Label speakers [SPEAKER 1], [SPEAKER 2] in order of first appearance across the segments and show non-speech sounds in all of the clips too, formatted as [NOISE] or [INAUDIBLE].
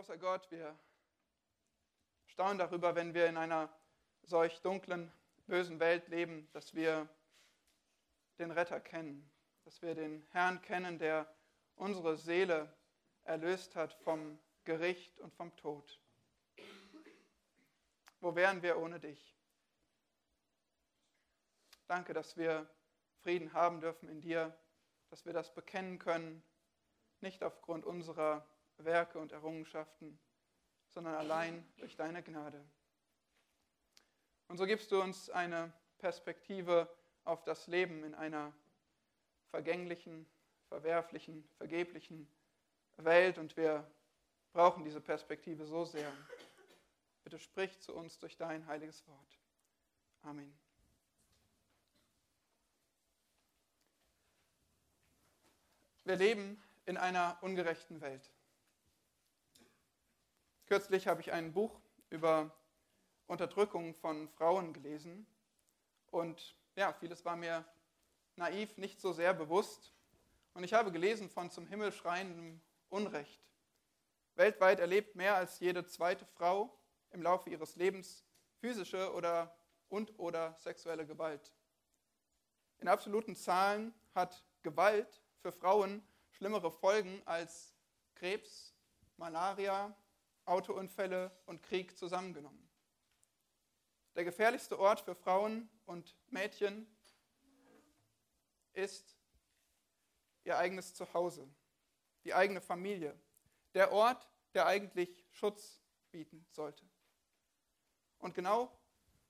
[SPEAKER 1] Großer Gott, wir staunen darüber, wenn wir in einer solch dunklen, bösen Welt leben, dass wir den Retter kennen, dass wir den Herrn kennen, der unsere Seele erlöst hat vom Gericht und vom Tod. Wo wären wir ohne dich? Danke, dass wir Frieden haben dürfen in dir, dass wir das bekennen können, nicht aufgrund unserer Werke und Errungenschaften, sondern allein durch deine Gnade. Und so gibst du uns eine Perspektive auf das Leben in einer vergänglichen, verwerflichen, vergeblichen Welt und wir brauchen diese Perspektive so sehr. Bitte sprich zu uns durch dein heiliges Wort. Amen. Wir leben in einer ungerechten Welt. Kürzlich habe ich ein Buch über Unterdrückung von Frauen gelesen und ja, vieles war mir naiv nicht so sehr bewusst. Und ich habe gelesen von zum Himmel schreiendem Unrecht. Weltweit erlebt mehr als jede zweite Frau im Laufe ihres Lebens physische oder und oder sexuelle Gewalt. In absoluten Zahlen hat Gewalt für Frauen schlimmere Folgen als Krebs, Malaria, Autounfälle und Krieg zusammengenommen. Der gefährlichste Ort für Frauen und Mädchen ist ihr eigenes Zuhause, die eigene Familie, der Ort, der eigentlich Schutz bieten sollte. Und genau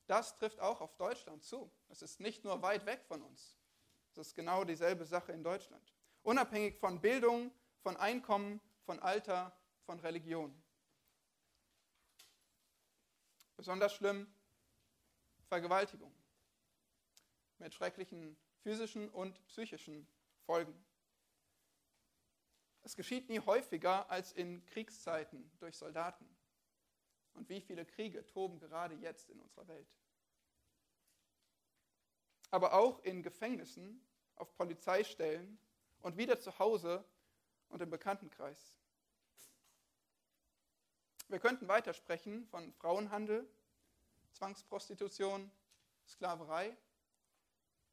[SPEAKER 1] das trifft auch auf Deutschland zu. Es ist nicht nur weit weg von uns. Es ist genau dieselbe Sache in Deutschland. Unabhängig von Bildung, von Einkommen, von Alter, von Religion. Besonders schlimm Vergewaltigung mit schrecklichen physischen und psychischen Folgen. Es geschieht nie häufiger als in Kriegszeiten durch Soldaten. Und wie viele Kriege toben gerade jetzt in unserer Welt. Aber auch in Gefängnissen, auf Polizeistellen und wieder zu Hause und im Bekanntenkreis. Wir könnten weitersprechen von Frauenhandel, Zwangsprostitution, Sklaverei,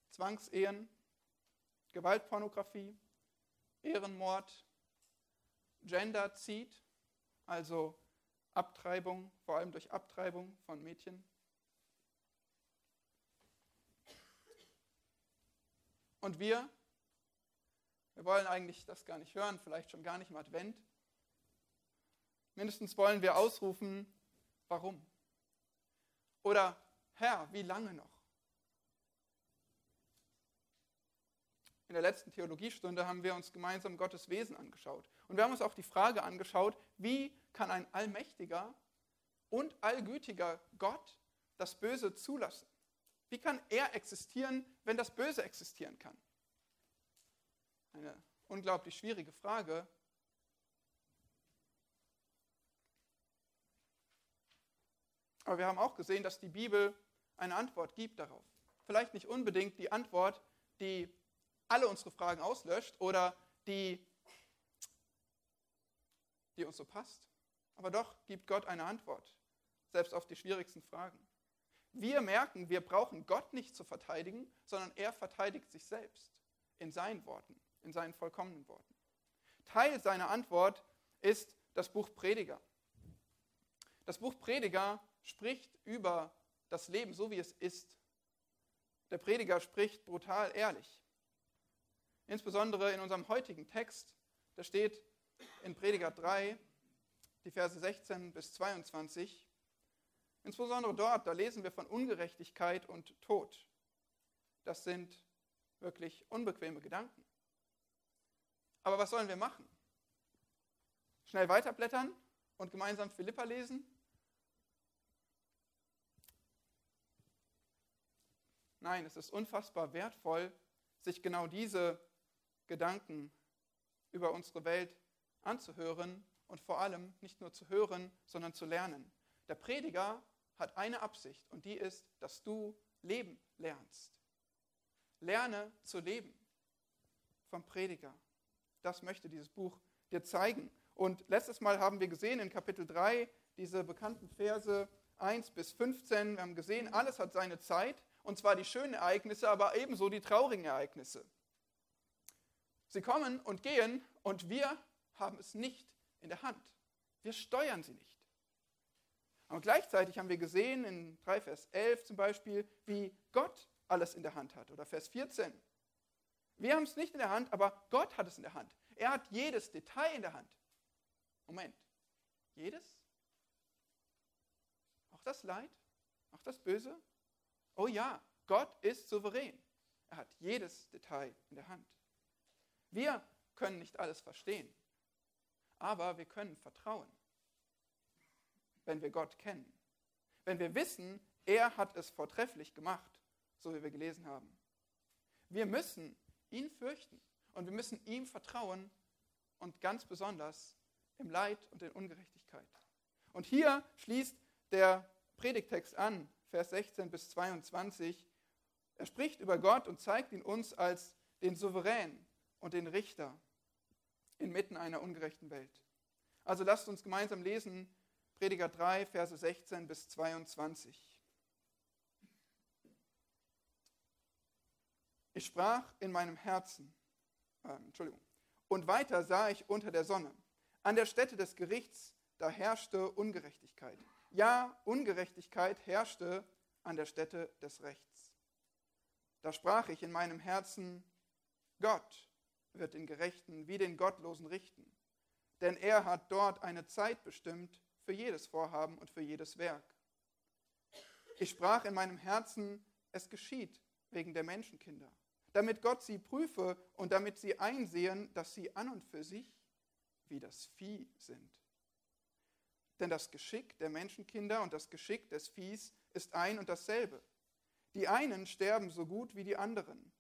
[SPEAKER 1] Zwangsehen, Gewaltpornografie, Ehrenmord, Genderzid, also Abtreibung, vor allem durch Abtreibung von Mädchen. Und wir, wir wollen eigentlich das gar nicht hören, vielleicht schon gar nicht im Advent, Mindestens wollen wir ausrufen, warum? Oder Herr, wie lange noch? In der letzten Theologiestunde haben wir uns gemeinsam Gottes Wesen angeschaut. Und wir haben uns auch die Frage angeschaut, wie kann ein allmächtiger und allgütiger Gott das Böse zulassen? Wie kann er existieren, wenn das Böse existieren kann? Eine unglaublich schwierige Frage, Aber wir haben auch gesehen, dass die Bibel eine Antwort gibt darauf. Vielleicht nicht unbedingt die Antwort, die alle unsere Fragen auslöscht oder die, die uns so passt. Aber doch gibt Gott eine Antwort, selbst auf die schwierigsten Fragen. Wir merken, wir brauchen Gott nicht zu verteidigen, sondern er verteidigt sich selbst in seinen Worten, in seinen vollkommenen Worten. Teil seiner Antwort ist das Buch Prediger. Das Buch Prediger spricht über das Leben so, wie es ist. Der Prediger spricht brutal ehrlich. Insbesondere in unserem heutigen Text, da steht in Prediger 3, die Verse 16 bis 22, insbesondere dort, da lesen wir von Ungerechtigkeit und Tod. Das sind wirklich unbequeme Gedanken. Aber was sollen wir machen? Schnell weiterblättern und gemeinsam Philippa lesen? Nein, es ist unfassbar wertvoll, sich genau diese Gedanken über unsere Welt anzuhören und vor allem nicht nur zu hören, sondern zu lernen. Der Prediger hat eine Absicht und die ist, dass du leben lernst. Lerne zu leben vom Prediger. Das möchte dieses Buch dir zeigen. Und letztes Mal haben wir gesehen in Kapitel 3 diese bekannten Verse 1 bis 15. Wir haben gesehen, alles hat seine Zeit, und zwar die schönen Ereignisse, aber ebenso die traurigen Ereignisse. Sie kommen und gehen und wir haben es nicht in der Hand. Wir steuern sie nicht. Und gleichzeitig haben wir gesehen in 3 Vers 11 zum Beispiel, wie Gott alles in der Hand hat. Oder Vers 14. Wir haben es nicht in der Hand, aber Gott hat es in der Hand. Er hat jedes Detail in der Hand. Moment. Jedes? Auch das Leid? Auch das Böse? Oh ja, Gott ist souverän. Er hat jedes Detail in der Hand. Wir können nicht alles verstehen, aber wir können vertrauen, wenn wir Gott kennen. Wenn wir wissen, er hat es vortrefflich gemacht, so wie wir gelesen haben. Wir müssen ihn fürchten und wir müssen ihm vertrauen und ganz besonders im Leid und in Ungerechtigkeit. Und hier schließt der Predigtext an, Vers 16 bis 22. Er spricht über Gott und zeigt ihn uns als den Souverän und den Richter inmitten einer ungerechten Welt. Also lasst uns gemeinsam lesen, Prediger 3, Verse 16 bis 22. Ich sprach in meinem Herzen, äh, Entschuldigung, und weiter sah ich unter der Sonne. An der Stätte des Gerichts, da herrschte Ungerechtigkeit. Ja, Ungerechtigkeit herrschte an der Stätte des Rechts. Da sprach ich in meinem Herzen, Gott wird den Gerechten wie den Gottlosen richten, denn er hat dort eine Zeit bestimmt für jedes Vorhaben und für jedes Werk. Ich sprach in meinem Herzen, es geschieht wegen der Menschenkinder, damit Gott sie prüfe und damit sie einsehen, dass sie an und für sich wie das Vieh sind. Denn das Geschick der Menschenkinder und das Geschick des Viehs ist ein und dasselbe. Die einen sterben so gut wie die anderen,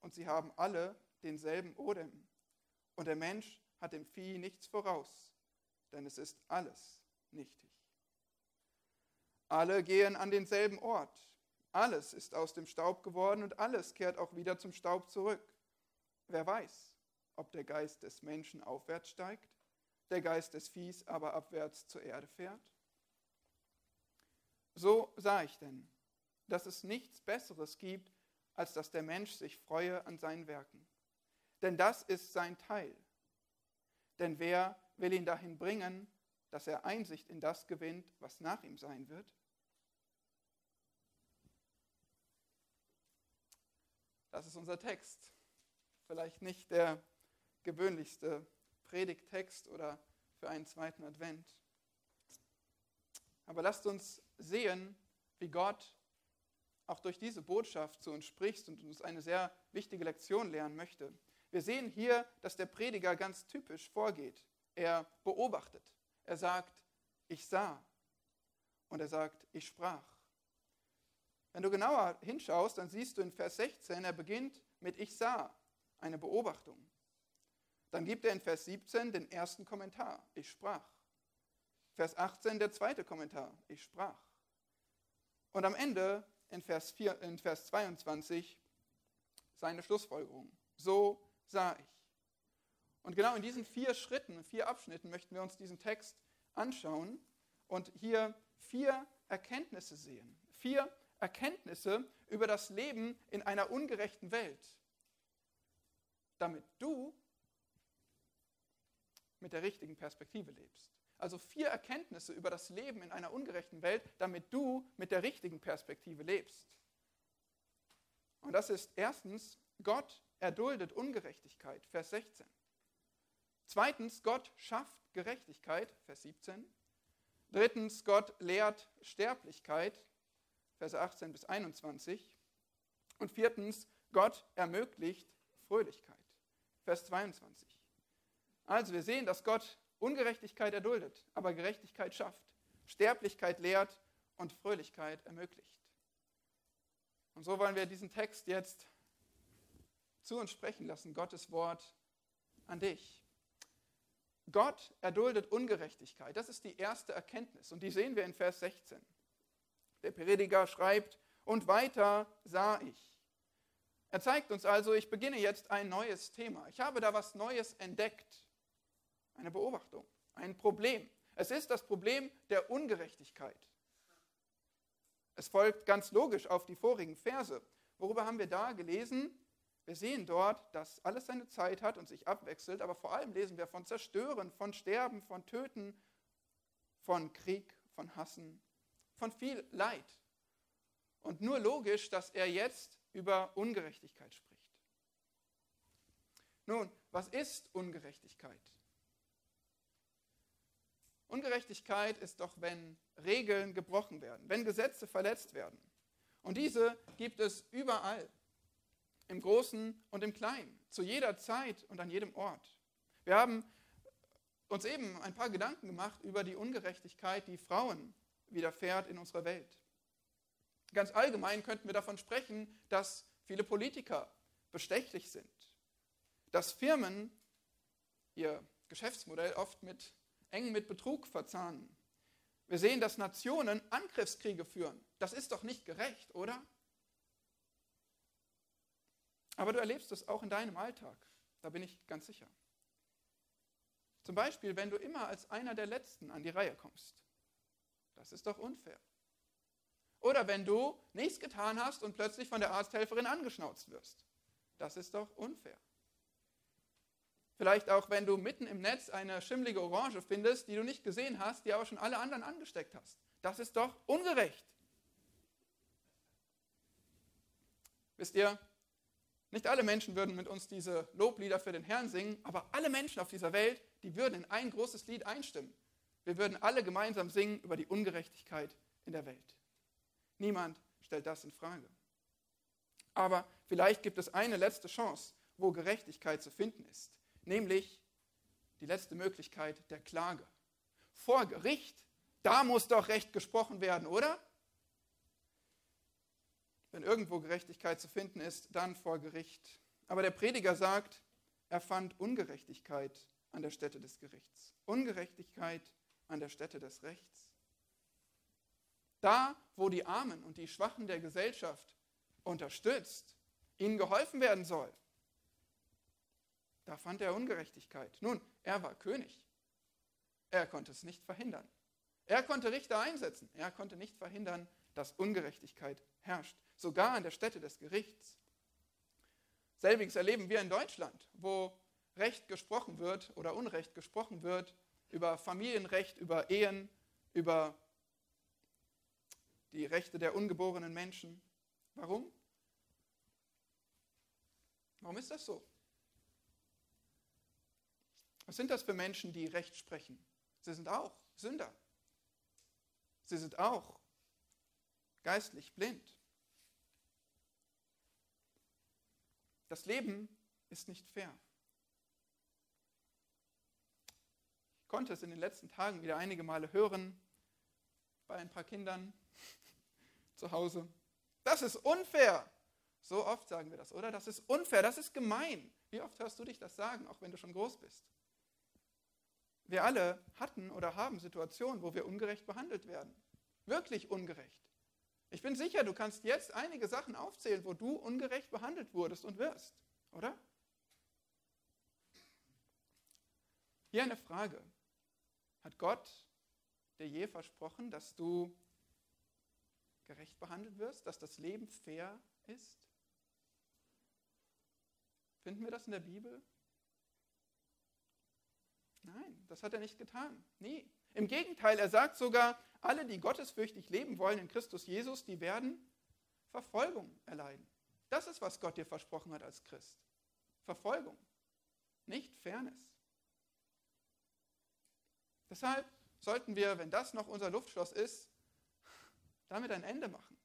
[SPEAKER 1] und sie haben alle denselben Odem. Und der Mensch hat dem Vieh nichts voraus, denn es ist alles nichtig. Alle gehen an denselben Ort. Alles ist aus dem Staub geworden und alles kehrt auch wieder zum Staub zurück. Wer weiß, ob der Geist des Menschen aufwärts steigt der Geist des Viehs aber abwärts zur Erde fährt? So sah ich denn, dass es nichts Besseres gibt, als dass der Mensch sich freue an seinen Werken. Denn das ist sein Teil. Denn wer will ihn dahin bringen, dass er Einsicht in das gewinnt, was nach ihm sein wird? Das ist unser Text. Vielleicht nicht der gewöhnlichste Predigtext oder für einen zweiten Advent. Aber lasst uns sehen, wie Gott auch durch diese Botschaft zu uns spricht und uns eine sehr wichtige Lektion lernen möchte. Wir sehen hier, dass der Prediger ganz typisch vorgeht. Er beobachtet. Er sagt, ich sah. Und er sagt, ich sprach. Wenn du genauer hinschaust, dann siehst du in Vers 16, er beginnt mit Ich sah, eine Beobachtung. Dann gibt er in Vers 17 den ersten Kommentar, ich sprach. Vers 18 der zweite Kommentar, ich sprach. Und am Ende in Vers, 4, in Vers 22 seine Schlussfolgerung, so sah ich. Und genau in diesen vier Schritten, vier Abschnitten möchten wir uns diesen Text anschauen und hier vier Erkenntnisse sehen. Vier Erkenntnisse über das Leben in einer ungerechten Welt, damit du mit der richtigen Perspektive lebst. Also vier Erkenntnisse über das Leben in einer ungerechten Welt, damit du mit der richtigen Perspektive lebst. Und das ist erstens, Gott erduldet Ungerechtigkeit, Vers 16. Zweitens, Gott schafft Gerechtigkeit, Vers 17. Drittens, Gott lehrt Sterblichkeit, Verse 18 bis 21. Und viertens, Gott ermöglicht Fröhlichkeit, Vers 22. Also wir sehen, dass Gott Ungerechtigkeit erduldet, aber Gerechtigkeit schafft, Sterblichkeit lehrt und Fröhlichkeit ermöglicht. Und so wollen wir diesen Text jetzt zu uns sprechen lassen, Gottes Wort an dich. Gott erduldet Ungerechtigkeit. Das ist die erste Erkenntnis und die sehen wir in Vers 16. Der Prediger schreibt, und weiter sah ich. Er zeigt uns also, ich beginne jetzt ein neues Thema. Ich habe da was Neues entdeckt. Eine Beobachtung, ein Problem. Es ist das Problem der Ungerechtigkeit. Es folgt ganz logisch auf die vorigen Verse. Worüber haben wir da gelesen? Wir sehen dort, dass alles seine Zeit hat und sich abwechselt, aber vor allem lesen wir von Zerstören, von Sterben, von Töten, von Krieg, von Hassen, von viel Leid. Und nur logisch, dass er jetzt über Ungerechtigkeit spricht. Nun, was ist Ungerechtigkeit? Ungerechtigkeit ist doch, wenn Regeln gebrochen werden, wenn Gesetze verletzt werden. Und diese gibt es überall, im Großen und im Kleinen, zu jeder Zeit und an jedem Ort. Wir haben uns eben ein paar Gedanken gemacht über die Ungerechtigkeit, die Frauen widerfährt in unserer Welt. Ganz allgemein könnten wir davon sprechen, dass viele Politiker bestechlich sind, dass Firmen ihr Geschäftsmodell oft mit eng mit Betrug verzahnen. Wir sehen, dass Nationen Angriffskriege führen. Das ist doch nicht gerecht, oder? Aber du erlebst es auch in deinem Alltag. Da bin ich ganz sicher. Zum Beispiel, wenn du immer als einer der Letzten an die Reihe kommst. Das ist doch unfair. Oder wenn du nichts getan hast und plötzlich von der Arzthelferin angeschnauzt wirst. Das ist doch unfair. Vielleicht auch, wenn du mitten im Netz eine schimmlige Orange findest, die du nicht gesehen hast, die aber schon alle anderen angesteckt hast. Das ist doch ungerecht. Wisst ihr, nicht alle Menschen würden mit uns diese Loblieder für den Herrn singen, aber alle Menschen auf dieser Welt, die würden in ein großes Lied einstimmen. Wir würden alle gemeinsam singen über die Ungerechtigkeit in der Welt. Niemand stellt das in Frage. Aber vielleicht gibt es eine letzte Chance, wo Gerechtigkeit zu finden ist nämlich die letzte Möglichkeit der Klage. Vor Gericht, da muss doch Recht gesprochen werden, oder? Wenn irgendwo Gerechtigkeit zu finden ist, dann vor Gericht. Aber der Prediger sagt, er fand Ungerechtigkeit an der Stätte des Gerichts. Ungerechtigkeit an der Stätte des Rechts. Da, wo die Armen und die Schwachen der Gesellschaft unterstützt, ihnen geholfen werden soll, da fand er Ungerechtigkeit. Nun, er war König. Er konnte es nicht verhindern. Er konnte Richter einsetzen. Er konnte nicht verhindern, dass Ungerechtigkeit herrscht. Sogar an der Stätte des Gerichts. Selbiges erleben wir in Deutschland, wo Recht gesprochen wird oder Unrecht gesprochen wird über Familienrecht, über Ehen, über die Rechte der ungeborenen Menschen. Warum? Warum ist das so? Was sind das für Menschen, die Recht sprechen? Sie sind auch Sünder. Sie sind auch geistlich blind. Das Leben ist nicht fair. Ich konnte es in den letzten Tagen wieder einige Male hören bei ein paar Kindern [LAUGHS] zu Hause. Das ist unfair. So oft sagen wir das, oder? Das ist unfair, das ist gemein. Wie oft hörst du dich das sagen, auch wenn du schon groß bist? Wir alle hatten oder haben Situationen, wo wir ungerecht behandelt werden. Wirklich ungerecht. Ich bin sicher, du kannst jetzt einige Sachen aufzählen, wo du ungerecht behandelt wurdest und wirst, oder? Hier eine Frage. Hat Gott dir je versprochen, dass du gerecht behandelt wirst, dass das Leben fair ist? Finden wir das in der Bibel? Nein, das hat er nicht getan. Nie. Im Gegenteil, er sagt sogar, alle, die gottesfürchtig leben wollen in Christus Jesus, die werden Verfolgung erleiden. Das ist, was Gott dir versprochen hat als Christ. Verfolgung, nicht Fairness. Deshalb sollten wir, wenn das noch unser Luftschloss ist, damit ein Ende machen.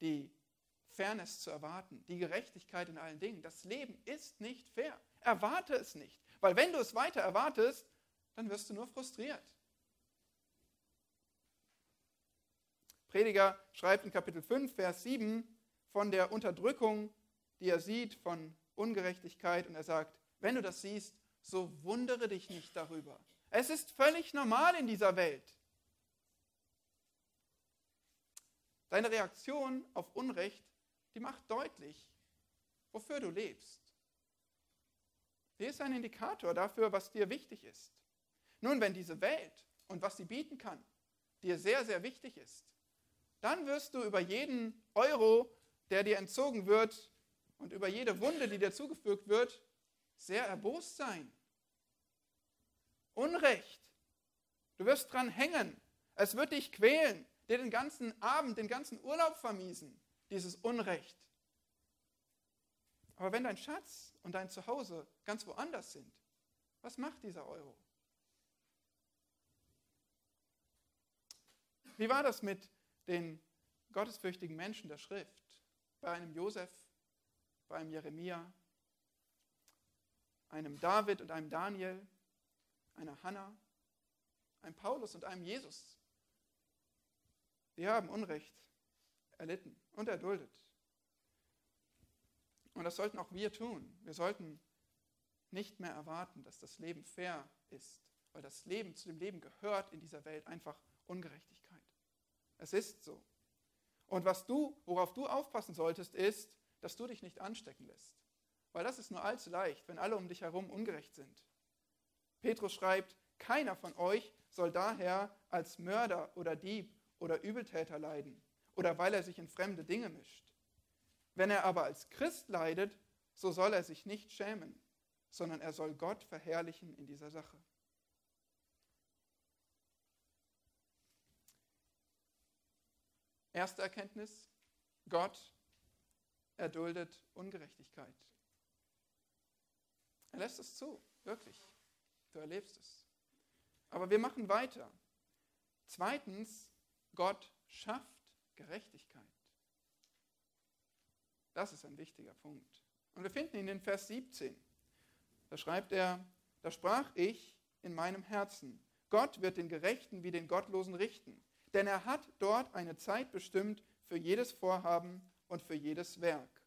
[SPEAKER 1] Die Fairness zu erwarten, die Gerechtigkeit in allen Dingen. Das Leben ist nicht fair. Erwarte es nicht. Weil wenn du es weiter erwartest, dann wirst du nur frustriert. Prediger schreibt in Kapitel 5, Vers 7 von der Unterdrückung, die er sieht, von Ungerechtigkeit. Und er sagt, wenn du das siehst, so wundere dich nicht darüber. Es ist völlig normal in dieser Welt. Deine Reaktion auf Unrecht, die macht deutlich, wofür du lebst. Sie ist ein Indikator dafür, was dir wichtig ist. Nun, wenn diese Welt und was sie bieten kann, dir sehr, sehr wichtig ist, dann wirst du über jeden Euro, der dir entzogen wird und über jede Wunde, die dir zugefügt wird, sehr erbost sein. Unrecht. Du wirst dran hängen. Es wird dich quälen, dir den ganzen Abend, den ganzen Urlaub vermiesen, dieses Unrecht. Aber wenn dein Schatz und dein Zuhause ganz woanders sind, was macht dieser Euro? Wie war das mit den gottesfürchtigen Menschen der Schrift? Bei einem Josef, bei einem Jeremia, einem David und einem Daniel, einer Hannah, einem Paulus und einem Jesus. Die haben Unrecht erlitten und erduldet. Und das sollten auch wir tun. Wir sollten nicht mehr erwarten, dass das Leben fair ist, weil das Leben zu dem Leben gehört in dieser Welt einfach Ungerechtigkeit. Es ist so. Und was du, worauf du aufpassen solltest, ist, dass du dich nicht anstecken lässt. Weil das ist nur allzu leicht, wenn alle um dich herum ungerecht sind. Petrus schreibt, keiner von euch soll daher als Mörder oder Dieb oder Übeltäter leiden oder weil er sich in fremde Dinge mischt. Wenn er aber als Christ leidet, so soll er sich nicht schämen, sondern er soll Gott verherrlichen in dieser Sache. Erste Erkenntnis, Gott erduldet Ungerechtigkeit. Er lässt es zu, wirklich. Du erlebst es. Aber wir machen weiter. Zweitens, Gott schafft Gerechtigkeit. Das ist ein wichtiger Punkt. Und wir finden ihn in Vers 17. Da schreibt er, da sprach ich in meinem Herzen, Gott wird den Gerechten wie den Gottlosen richten, denn er hat dort eine Zeit bestimmt für jedes Vorhaben und für jedes Werk.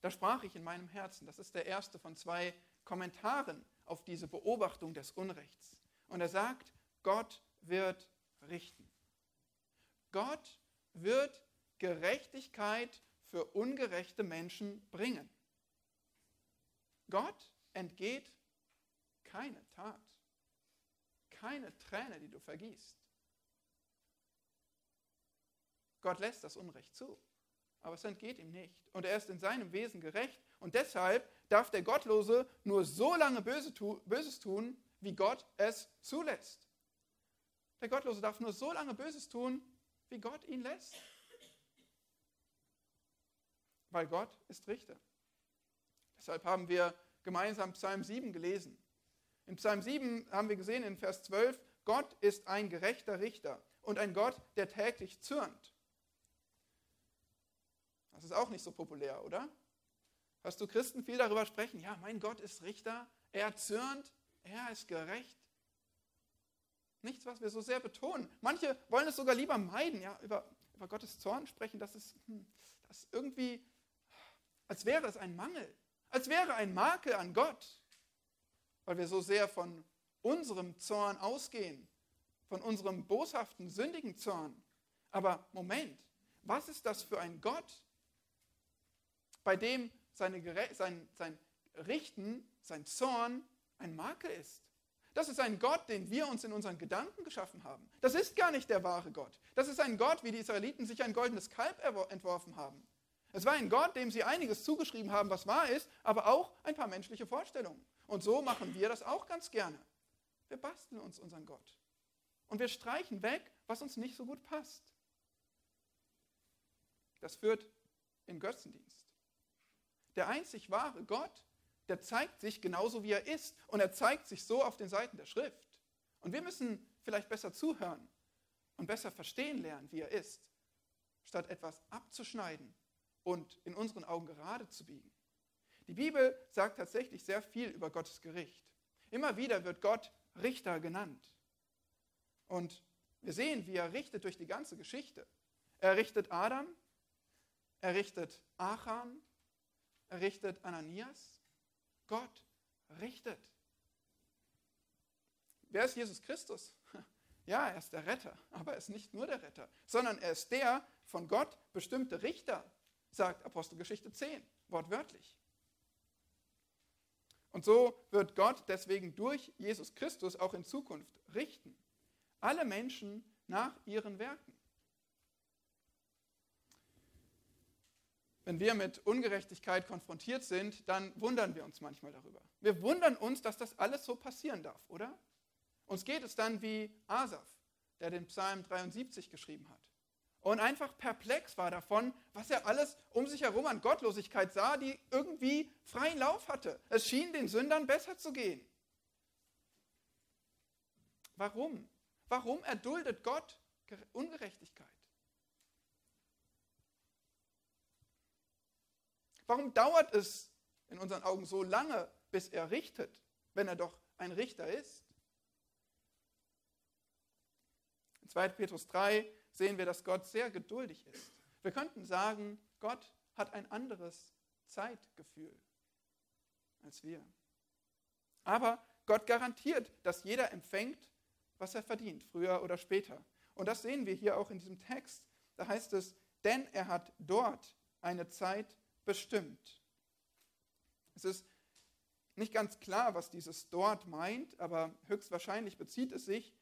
[SPEAKER 1] Da sprach ich in meinem Herzen, das ist der erste von zwei Kommentaren auf diese Beobachtung des Unrechts. Und er sagt, Gott wird richten. Gott wird Gerechtigkeit für ungerechte Menschen bringen. Gott entgeht keine Tat, keine Träne, die du vergießt. Gott lässt das Unrecht zu, aber es entgeht ihm nicht. Und er ist in seinem Wesen gerecht und deshalb darf der Gottlose nur so lange Böses tun, wie Gott es zulässt. Der Gottlose darf nur so lange Böses tun, wie Gott ihn lässt. Weil Gott ist Richter. Deshalb haben wir gemeinsam Psalm 7 gelesen. In Psalm 7 haben wir gesehen in Vers 12, Gott ist ein gerechter Richter und ein Gott, der täglich zürnt. Das ist auch nicht so populär, oder? Hast du Christen viel darüber sprechen? Ja, mein Gott ist Richter, er zürnt, er ist gerecht. Nichts, was wir so sehr betonen. Manche wollen es sogar lieber meiden, ja, über, über Gottes Zorn sprechen. Das ist, hm, das ist irgendwie, als wäre es ein Mangel, als wäre ein Makel an Gott, weil wir so sehr von unserem Zorn ausgehen, von unserem boshaften, sündigen Zorn. Aber Moment, was ist das für ein Gott, bei dem seine, sein, sein Richten, sein Zorn ein Makel ist? Das ist ein Gott, den wir uns in unseren Gedanken geschaffen haben. Das ist gar nicht der wahre Gott. Das ist ein Gott, wie die Israeliten sich ein goldenes Kalb entworfen haben. Es war ein Gott, dem sie einiges zugeschrieben haben, was wahr ist, aber auch ein paar menschliche Vorstellungen. Und so machen wir das auch ganz gerne. Wir basteln uns unseren Gott. Und wir streichen weg, was uns nicht so gut passt. Das führt in Götzendienst. Der einzig wahre Gott der zeigt sich genauso, wie er ist. Und er zeigt sich so auf den Seiten der Schrift. Und wir müssen vielleicht besser zuhören und besser verstehen lernen, wie er ist, statt etwas abzuschneiden und in unseren Augen gerade zu biegen. Die Bibel sagt tatsächlich sehr viel über Gottes Gericht. Immer wieder wird Gott Richter genannt. Und wir sehen, wie er richtet durch die ganze Geschichte. Er richtet Adam, er richtet Achan, er richtet Ananias, Gott richtet. Wer ist Jesus Christus? [LAUGHS] Ja, er ist der Retter, aber er ist nicht nur der Retter, sondern er ist der von Gott bestimmte Richter, sagt Apostelgeschichte 10, wortwörtlich. Und so wird Gott deswegen durch Jesus Christus auch in Zukunft richten. Alle Menschen nach ihren Werken. Wenn wir mit Ungerechtigkeit konfrontiert sind, dann wundern wir uns manchmal darüber. Wir wundern uns, dass das alles so passieren darf, oder? Uns geht es dann wie Asaf, der den Psalm 73 geschrieben hat. Und einfach perplex war davon, was er alles um sich herum an Gottlosigkeit sah, die irgendwie freien Lauf hatte. Es schien den Sündern besser zu gehen. Warum? Warum erduldet Gott Ungerechtigkeit? Warum dauert es in unseren Augen so lange, bis er richtet, wenn er doch ein Richter ist? In 2. Petrus 3 sehen wir, dass Gott sehr geduldig ist. Wir könnten sagen, Gott hat ein anderes Zeitgefühl als wir. Aber Gott garantiert, dass jeder empfängt, was er verdient, früher oder später. Und das sehen wir hier auch in diesem Text. Da heißt es, denn er hat dort eine Zeit bestimmt. Es ist nicht ganz klar, was dieses dort meint, aber höchstwahrscheinlich bezieht es sich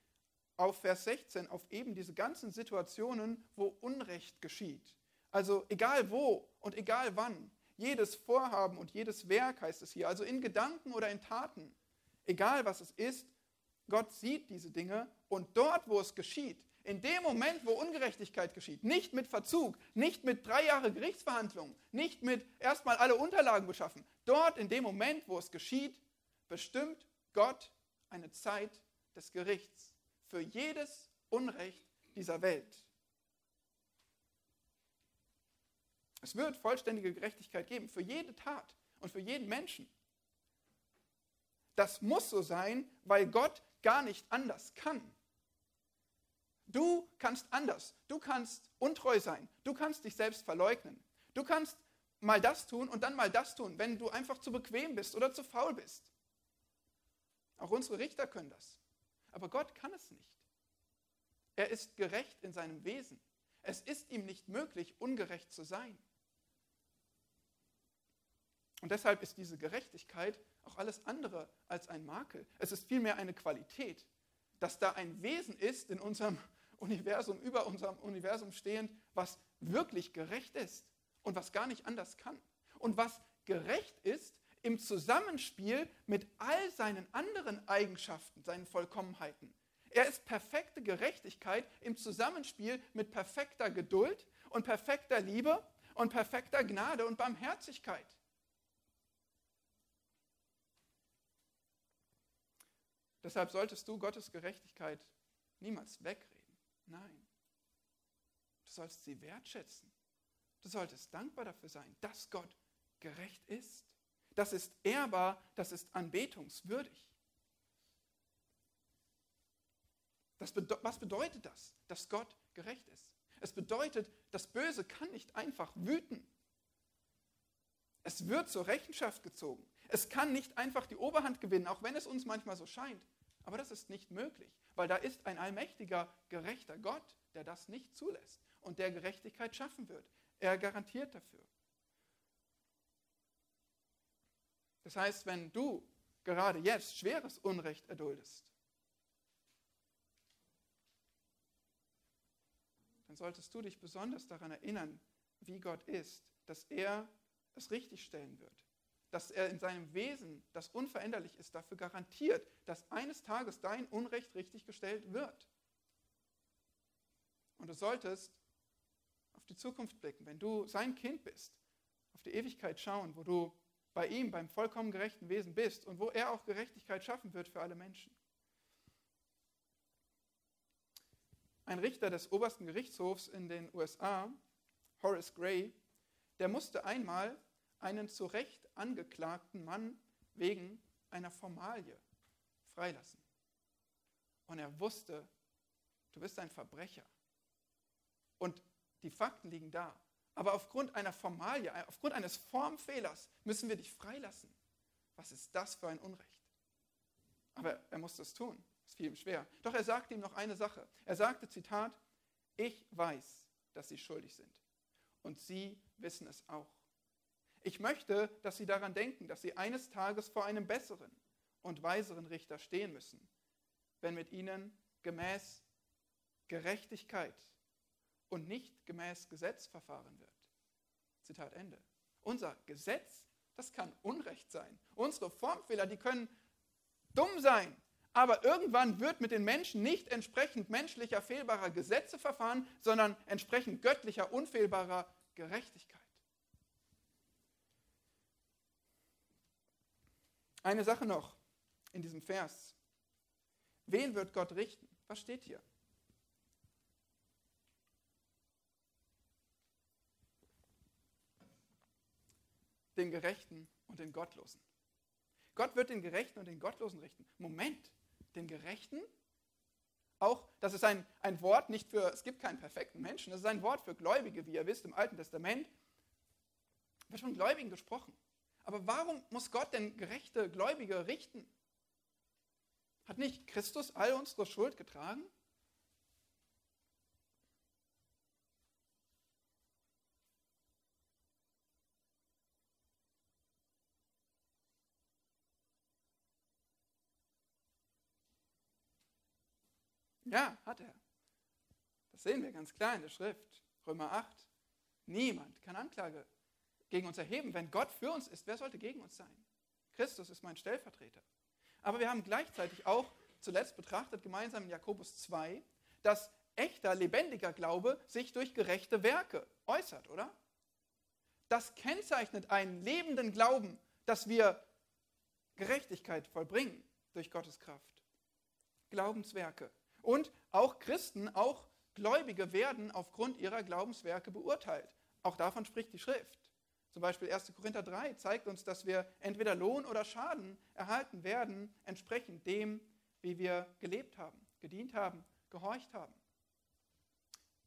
[SPEAKER 1] auf Vers 16, auf eben diese ganzen Situationen, wo Unrecht geschieht. Also egal wo und egal wann, jedes Vorhaben und jedes Werk heißt es hier, also in Gedanken oder in Taten, egal was es ist, Gott sieht diese Dinge und dort, wo es geschieht, in dem Moment, wo Ungerechtigkeit geschieht, nicht mit Verzug, nicht mit drei Jahre Gerichtsverhandlungen, nicht mit erstmal alle Unterlagen beschaffen, dort in dem Moment, wo es geschieht, bestimmt Gott eine Zeit des Gerichts für jedes Unrecht dieser Welt. Es wird vollständige Gerechtigkeit geben für jede Tat und für jeden Menschen. Das muss so sein, weil Gott gar nicht anders kann. Du kannst anders. Du kannst untreu sein. Du kannst dich selbst verleugnen. Du kannst mal das tun und dann mal das tun, wenn du einfach zu bequem bist oder zu faul bist. Auch unsere Richter können das. Aber Gott kann es nicht. Er ist gerecht in seinem Wesen. Es ist ihm nicht möglich, ungerecht zu sein. Und deshalb ist diese Gerechtigkeit auch alles andere als ein Makel. Es ist vielmehr eine Qualität, dass da ein Wesen ist in unserem [LAUGHS] Universum, über unserem Universum stehend, was wirklich gerecht ist und was gar nicht anders kann. Und was gerecht ist, im Zusammenspiel mit all seinen anderen Eigenschaften, seinen Vollkommenheiten. Er ist perfekte Gerechtigkeit im Zusammenspiel mit perfekter Geduld und perfekter Liebe und perfekter Gnade und Barmherzigkeit. Deshalb solltest du Gottes Gerechtigkeit niemals wegreden. Nein. Du sollst sie wertschätzen. Du solltest dankbar dafür sein, dass Gott gerecht ist. Das ist ehrbar, das ist anbetungswürdig. Bede was bedeutet das, dass Gott gerecht ist? Es bedeutet, das Böse kann nicht einfach wüten. Es wird zur Rechenschaft gezogen. Es kann nicht einfach die Oberhand gewinnen, auch wenn es uns manchmal so scheint. Aber das ist nicht möglich, weil da ist ein allmächtiger, gerechter Gott, der das nicht zulässt und der Gerechtigkeit schaffen wird. Er garantiert dafür. Das heißt, wenn du gerade jetzt schweres Unrecht erduldest, dann solltest du dich besonders daran erinnern, wie Gott ist, dass er es richtigstellen wird, dass er in seinem Wesen, das unveränderlich ist, dafür garantiert, dass eines Tages dein Unrecht richtiggestellt wird. Und du solltest auf die Zukunft blicken, wenn du sein Kind bist, auf die Ewigkeit schauen, wo du bei ihm, beim vollkommen gerechten Wesen bist und wo er auch Gerechtigkeit schaffen wird für alle Menschen. Ein Richter des obersten Gerichtshofs in den USA, Horace Gray, der musste einmal einen zu Recht angeklagten Mann wegen einer Formalie freilassen. Und er wusste, du bist ein Verbrecher. Und die Fakten liegen da. Aber aufgrund einer Formalie, aufgrund eines Formfehlers müssen wir dich freilassen. Was ist das für ein Unrecht? Aber er musste es tun. Es fiel ihm schwer. Doch er sagte ihm noch eine Sache. Er sagte, Zitat, ich weiß, dass sie schuldig sind. Und sie wissen es auch. Ich möchte, dass sie daran denken, dass sie eines Tages vor einem besseren und weiseren Richter stehen müssen, wenn mit ihnen gemäß Gerechtigkeit und nicht gemäß Gesetz verfahren wird. Zitat Ende. Unser Gesetz, das kann Unrecht sein. Unsere Formfehler, die können dumm sein. Aber irgendwann wird mit den Menschen nicht entsprechend menschlicher, fehlbarer Gesetze verfahren, sondern entsprechend göttlicher, unfehlbarer Gerechtigkeit. Eine Sache noch in diesem Vers. Wen wird Gott richten? Was steht hier? Den Gerechten und den Gottlosen. Gott wird den Gerechten und den Gottlosen richten. Moment, den Gerechten? Auch, das ist ein, ein Wort nicht für, es gibt keinen perfekten Menschen, das ist ein Wort für Gläubige, wie ihr wisst, im Alten Testament wird von Gläubigen gesprochen. Aber warum muss Gott denn gerechte Gläubige richten? Hat nicht Christus all unsere Schuld getragen? Ja, hat er. Das sehen wir ganz klar in der Schrift. Römer 8. Niemand kann Anklage gegen uns erheben. Wenn Gott für uns ist, wer sollte gegen uns sein? Christus ist mein Stellvertreter. Aber wir haben gleichzeitig auch zuletzt betrachtet, gemeinsam in Jakobus 2, dass echter, lebendiger Glaube sich durch gerechte Werke äußert, oder? Das kennzeichnet einen lebenden Glauben, dass wir Gerechtigkeit vollbringen durch Gottes Kraft. Glaubenswerke. Und auch Christen, auch Gläubige werden aufgrund ihrer Glaubenswerke beurteilt. Auch davon spricht die Schrift. Zum Beispiel 1. Korinther 3 zeigt uns, dass wir entweder Lohn oder Schaden erhalten werden, entsprechend dem, wie wir gelebt haben, gedient haben, gehorcht haben.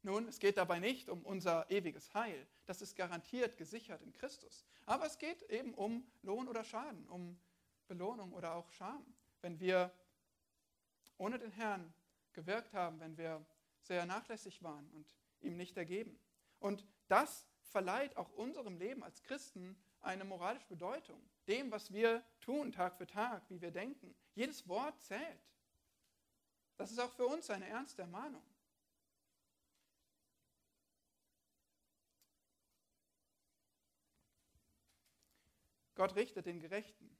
[SPEAKER 1] Nun, es geht dabei nicht um unser ewiges Heil. Das ist garantiert gesichert in Christus. Aber es geht eben um Lohn oder Schaden, um Belohnung oder auch Scham. Wenn wir ohne den Herrn gewirkt haben, wenn wir sehr nachlässig waren und ihm nicht ergeben. Und das verleiht auch unserem Leben als Christen eine moralische Bedeutung. Dem, was wir tun, Tag für Tag, wie wir denken. Jedes Wort zählt. Das ist auch für uns eine ernste Ermahnung. Gott richtet den Gerechten,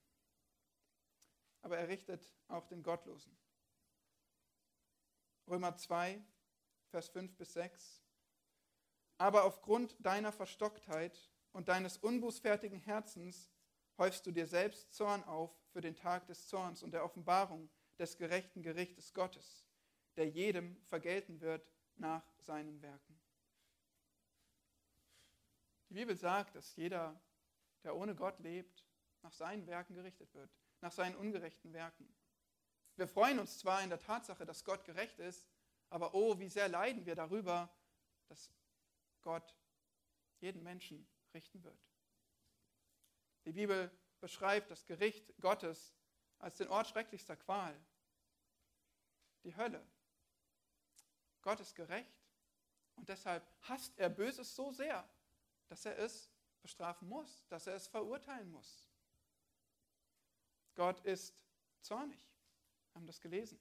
[SPEAKER 1] aber er richtet auch den Gottlosen. Römer 2, Vers 5 bis 6. Aber aufgrund deiner Verstocktheit und deines unbußfertigen Herzens häufst du dir selbst Zorn auf für den Tag des Zorns und der Offenbarung des gerechten Gerichtes Gottes, der jedem vergelten wird nach seinen Werken. Die Bibel sagt, dass jeder, der ohne Gott lebt, nach seinen Werken gerichtet wird, nach seinen ungerechten Werken. Wir freuen uns zwar in der Tatsache, dass Gott gerecht ist, aber oh, wie sehr leiden wir darüber, dass Gott jeden Menschen richten wird. Die Bibel beschreibt das Gericht Gottes als den Ort schrecklichster Qual, die Hölle. Gott ist gerecht und deshalb hasst er Böses so sehr, dass er es bestrafen muss, dass er es verurteilen muss. Gott ist zornig haben das gelesen.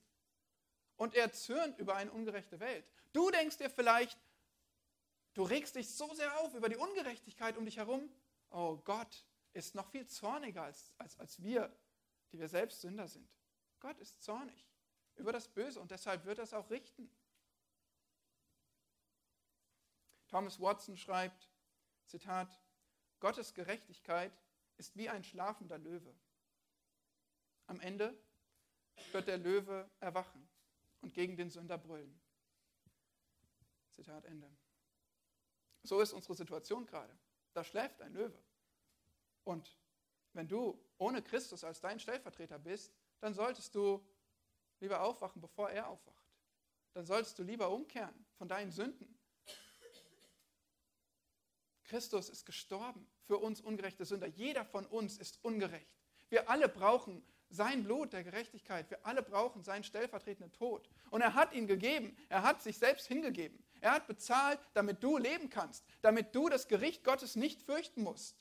[SPEAKER 1] Und er zürnt über eine ungerechte Welt. Du denkst dir vielleicht, du regst dich so sehr auf über die Ungerechtigkeit um dich herum. Oh, Gott ist noch viel zorniger als, als, als wir, die wir selbst Sünder sind. Gott ist zornig über das Böse und deshalb wird er es auch richten. Thomas Watson schreibt, Zitat, Gottes Gerechtigkeit ist wie ein schlafender Löwe. Am Ende wird der Löwe erwachen und gegen den Sünder brüllen. Zitat Ende. So ist unsere Situation gerade. Da schläft ein Löwe. Und wenn du ohne Christus als dein Stellvertreter bist, dann solltest du lieber aufwachen, bevor er aufwacht. Dann solltest du lieber umkehren von deinen Sünden. Christus ist gestorben für uns ungerechte Sünder. Jeder von uns ist ungerecht. Wir alle brauchen sein Blut der Gerechtigkeit. Wir alle brauchen seinen stellvertretenden Tod. Und er hat ihn gegeben. Er hat sich selbst hingegeben. Er hat bezahlt, damit du leben kannst, damit du das Gericht Gottes nicht fürchten musst.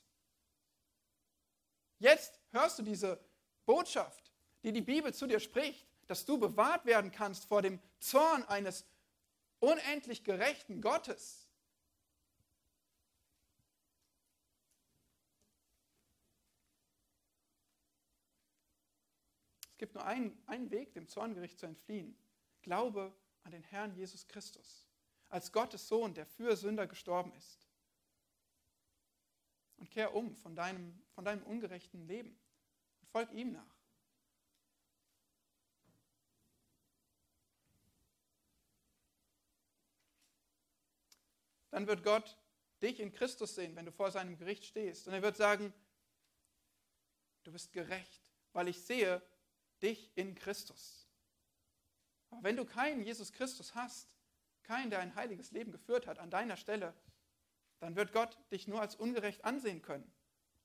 [SPEAKER 1] Jetzt hörst du diese Botschaft, die die Bibel zu dir spricht, dass du bewahrt werden kannst vor dem Zorn eines unendlich gerechten Gottes. Es gibt nur einen, einen Weg, dem Zorngericht zu entfliehen. Glaube an den Herrn Jesus Christus, als Gottes Sohn, der für Sünder gestorben ist. Und kehr um von deinem, von deinem ungerechten Leben und folg ihm nach. Dann wird Gott dich in Christus sehen, wenn du vor seinem Gericht stehst. Und er wird sagen, du bist gerecht, weil ich sehe dich in Christus. Aber wenn du keinen Jesus Christus hast, keinen, der ein heiliges Leben geführt hat, an deiner Stelle, dann wird Gott dich nur als ungerecht ansehen können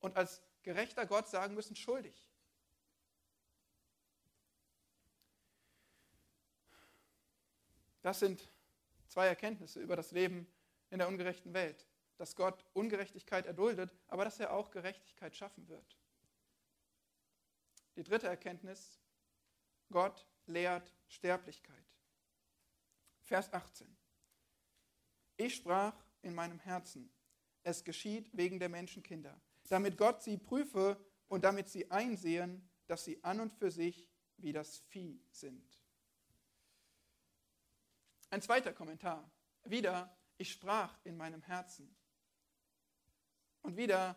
[SPEAKER 1] und als gerechter Gott sagen müssen, schuldig. Das sind zwei Erkenntnisse über das Leben in der ungerechten Welt. Dass Gott Ungerechtigkeit erduldet, aber dass er auch Gerechtigkeit schaffen wird. Die dritte Erkenntnis, Gott lehrt Sterblichkeit. Vers 18. Ich sprach in meinem Herzen, es geschieht wegen der Menschenkinder, damit Gott sie prüfe und damit sie einsehen, dass sie an und für sich wie das Vieh sind. Ein zweiter Kommentar. Wieder, ich sprach in meinem Herzen. Und wieder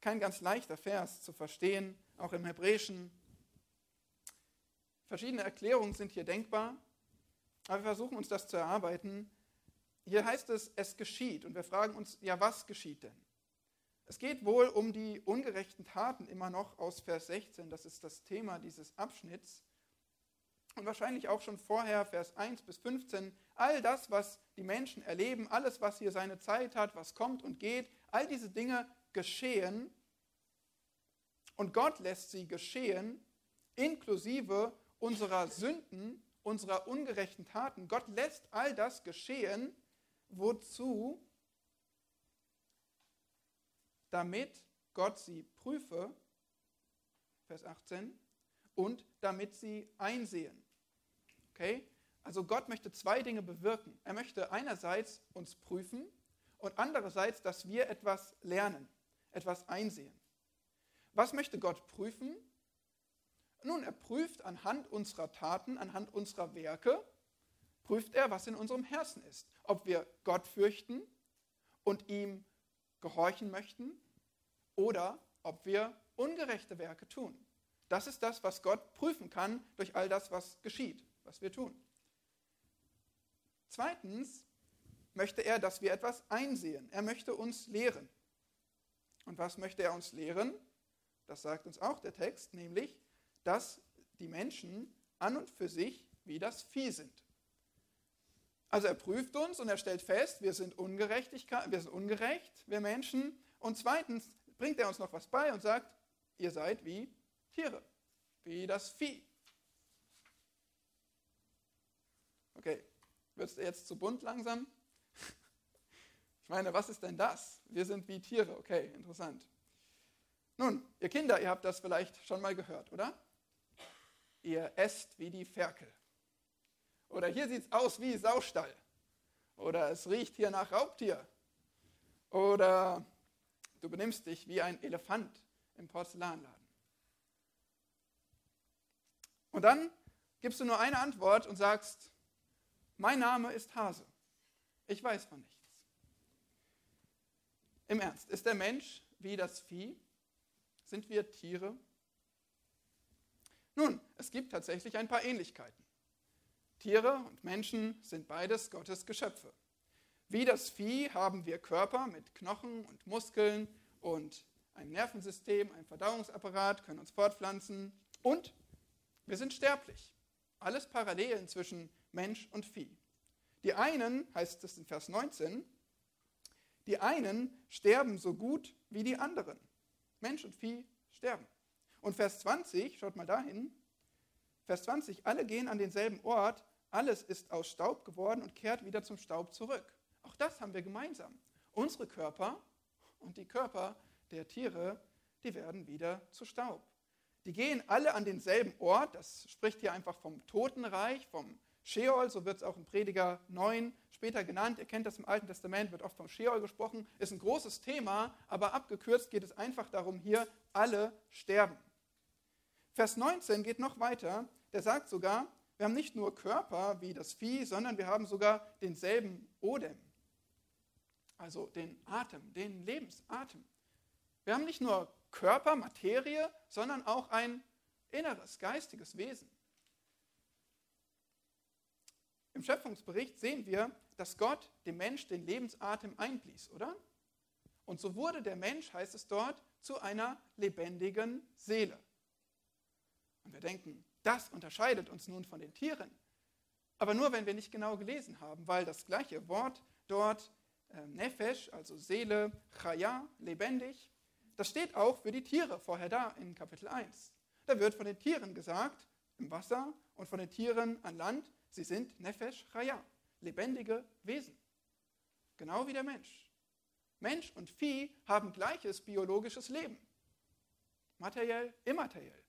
[SPEAKER 1] kein ganz leichter Vers zu verstehen, auch im Hebräischen Verschiedene Erklärungen sind hier denkbar, aber wir versuchen uns das zu erarbeiten. Hier heißt es, es geschieht. Und wir fragen uns, ja, was geschieht denn? Es geht wohl um die ungerechten Taten immer noch aus Vers 16. Das ist das Thema dieses Abschnitts. Und wahrscheinlich auch schon vorher, Vers 1 bis 15. All das, was die Menschen erleben, alles, was hier seine Zeit hat, was kommt und geht, all diese Dinge geschehen. Und Gott lässt sie geschehen, inklusive unserer Sünden, unserer ungerechten Taten. Gott lässt all das geschehen, wozu? Damit Gott sie prüfe, Vers 18, und damit sie einsehen. Okay? Also Gott möchte zwei Dinge bewirken. Er möchte einerseits uns prüfen und andererseits, dass wir etwas lernen, etwas einsehen. Was möchte Gott prüfen? Nun, er prüft anhand unserer Taten, anhand unserer Werke, prüft er, was in unserem Herzen ist. Ob wir Gott fürchten und ihm gehorchen möchten oder ob wir ungerechte Werke tun. Das ist das, was Gott prüfen kann durch all das, was geschieht, was wir tun. Zweitens möchte er, dass wir etwas einsehen. Er möchte uns lehren. Und was möchte er uns lehren? Das sagt uns auch der Text, nämlich, dass die Menschen an und für sich wie das Vieh sind. Also er prüft uns und er stellt fest, wir sind, wir sind ungerecht, wir Menschen. Und zweitens bringt er uns noch was bei und sagt, ihr seid wie Tiere, wie das Vieh. Okay, wird es jetzt zu bunt langsam? [LAUGHS] Ich meine, was ist denn das? Wir sind wie Tiere. Okay, interessant. Nun, ihr Kinder, ihr habt das vielleicht schon mal gehört, oder? Ihr esst wie die Ferkel. Oder hier sieht es aus wie Saustall. Oder es riecht hier nach Raubtier. Oder du benimmst dich wie ein Elefant im Porzellanladen. Und dann gibst du nur eine Antwort und sagst, mein Name ist Hase. Ich weiß von nichts. Im Ernst, ist der Mensch wie das Vieh? Sind wir Tiere? Nun, es gibt tatsächlich ein paar Ähnlichkeiten. Tiere und Menschen sind beides Gottes Geschöpfe. Wie das Vieh haben wir Körper mit Knochen und Muskeln und ein Nervensystem, ein Verdauungsapparat, können uns fortpflanzen und wir sind sterblich. Alles Parallelen zwischen Mensch und Vieh. Die einen, heißt es in Vers 19, die einen sterben so gut wie die anderen. Mensch und Vieh sterben. Und Vers 20, schaut mal dahin, Vers 20, alle gehen an denselben Ort, alles ist aus Staub geworden und kehrt wieder zum Staub zurück. Auch das haben wir gemeinsam. Unsere Körper und die Körper der Tiere, die werden wieder zu Staub. Die gehen alle an denselben Ort, das spricht hier einfach vom Totenreich, vom Sheol, so wird es auch in Prediger 9 später genannt. Ihr kennt das im Alten Testament, wird oft vom Sheol gesprochen. Ist ein großes Thema, aber abgekürzt geht es einfach darum, hier alle sterben. Vers 19 geht noch weiter. Der sagt sogar, wir haben nicht nur Körper wie das Vieh, sondern wir haben sogar denselben Odem. Also den Atem, den Lebensatem. Wir haben nicht nur Körper, Materie, sondern auch ein inneres, geistiges Wesen. Im Schöpfungsbericht sehen wir, dass Gott dem Mensch den Lebensatem einblies, oder? Und so wurde der Mensch, heißt es dort, zu einer lebendigen Seele. Und wir denken, das unterscheidet uns nun von den Tieren. Aber nur, wenn wir nicht genau gelesen haben, weil das gleiche Wort dort, äh, Nefesh, also Seele, Chaya, lebendig, das steht auch für die Tiere vorher da in Kapitel 1. Da wird von den Tieren gesagt, im Wasser und von den Tieren an Land, Sie sind Nefesh Chaya, lebendige Wesen. Genau wie der Mensch. Mensch und Vieh haben gleiches biologisches Leben. Materiell, immateriell.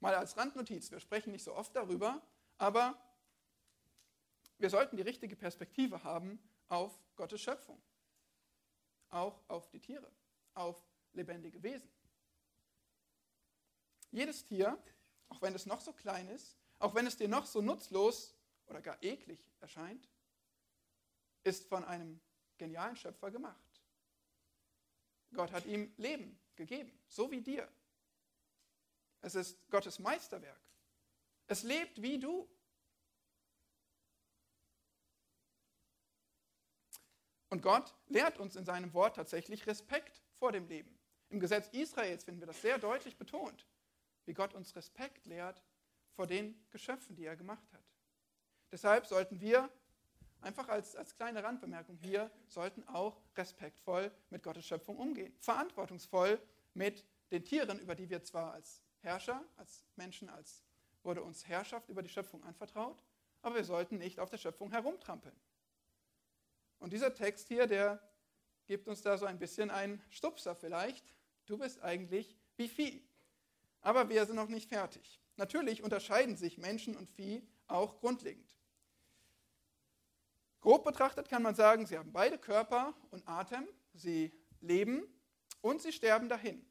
[SPEAKER 1] Mal als Randnotiz, wir sprechen nicht so oft darüber, aber wir sollten die richtige Perspektive haben auf Gottes Schöpfung, auch auf die Tiere, auf lebendige Wesen. Jedes Tier auch wenn es noch so klein ist, auch wenn es dir noch so nutzlos oder gar eklig erscheint, ist von einem genialen Schöpfer gemacht. Gott hat ihm Leben gegeben, so wie dir. Es ist Gottes Meisterwerk. Es lebt wie du. Und Gott lehrt uns in seinem Wort tatsächlich Respekt vor dem Leben. Im Gesetz Israels finden wir das sehr deutlich betont wie Gott uns Respekt lehrt vor den Geschöpfen, die er gemacht hat. Deshalb sollten wir, einfach als, als kleine Randbemerkung hier, sollten auch respektvoll mit Gottes Schöpfung umgehen. Verantwortungsvoll mit den Tieren, über die wir zwar als Herrscher, als Menschen, als wurde uns Herrschaft über die Schöpfung anvertraut, aber wir sollten nicht auf der Schöpfung herumtrampeln. Und dieser Text hier, der gibt uns da so ein bisschen einen Stupser vielleicht. Du bist eigentlich wie Vieh. Aber wir sind noch nicht fertig. Natürlich unterscheiden sich Menschen und Vieh auch grundlegend. Grob betrachtet kann man sagen, sie haben beide Körper und Atem, sie leben und sie sterben dahin.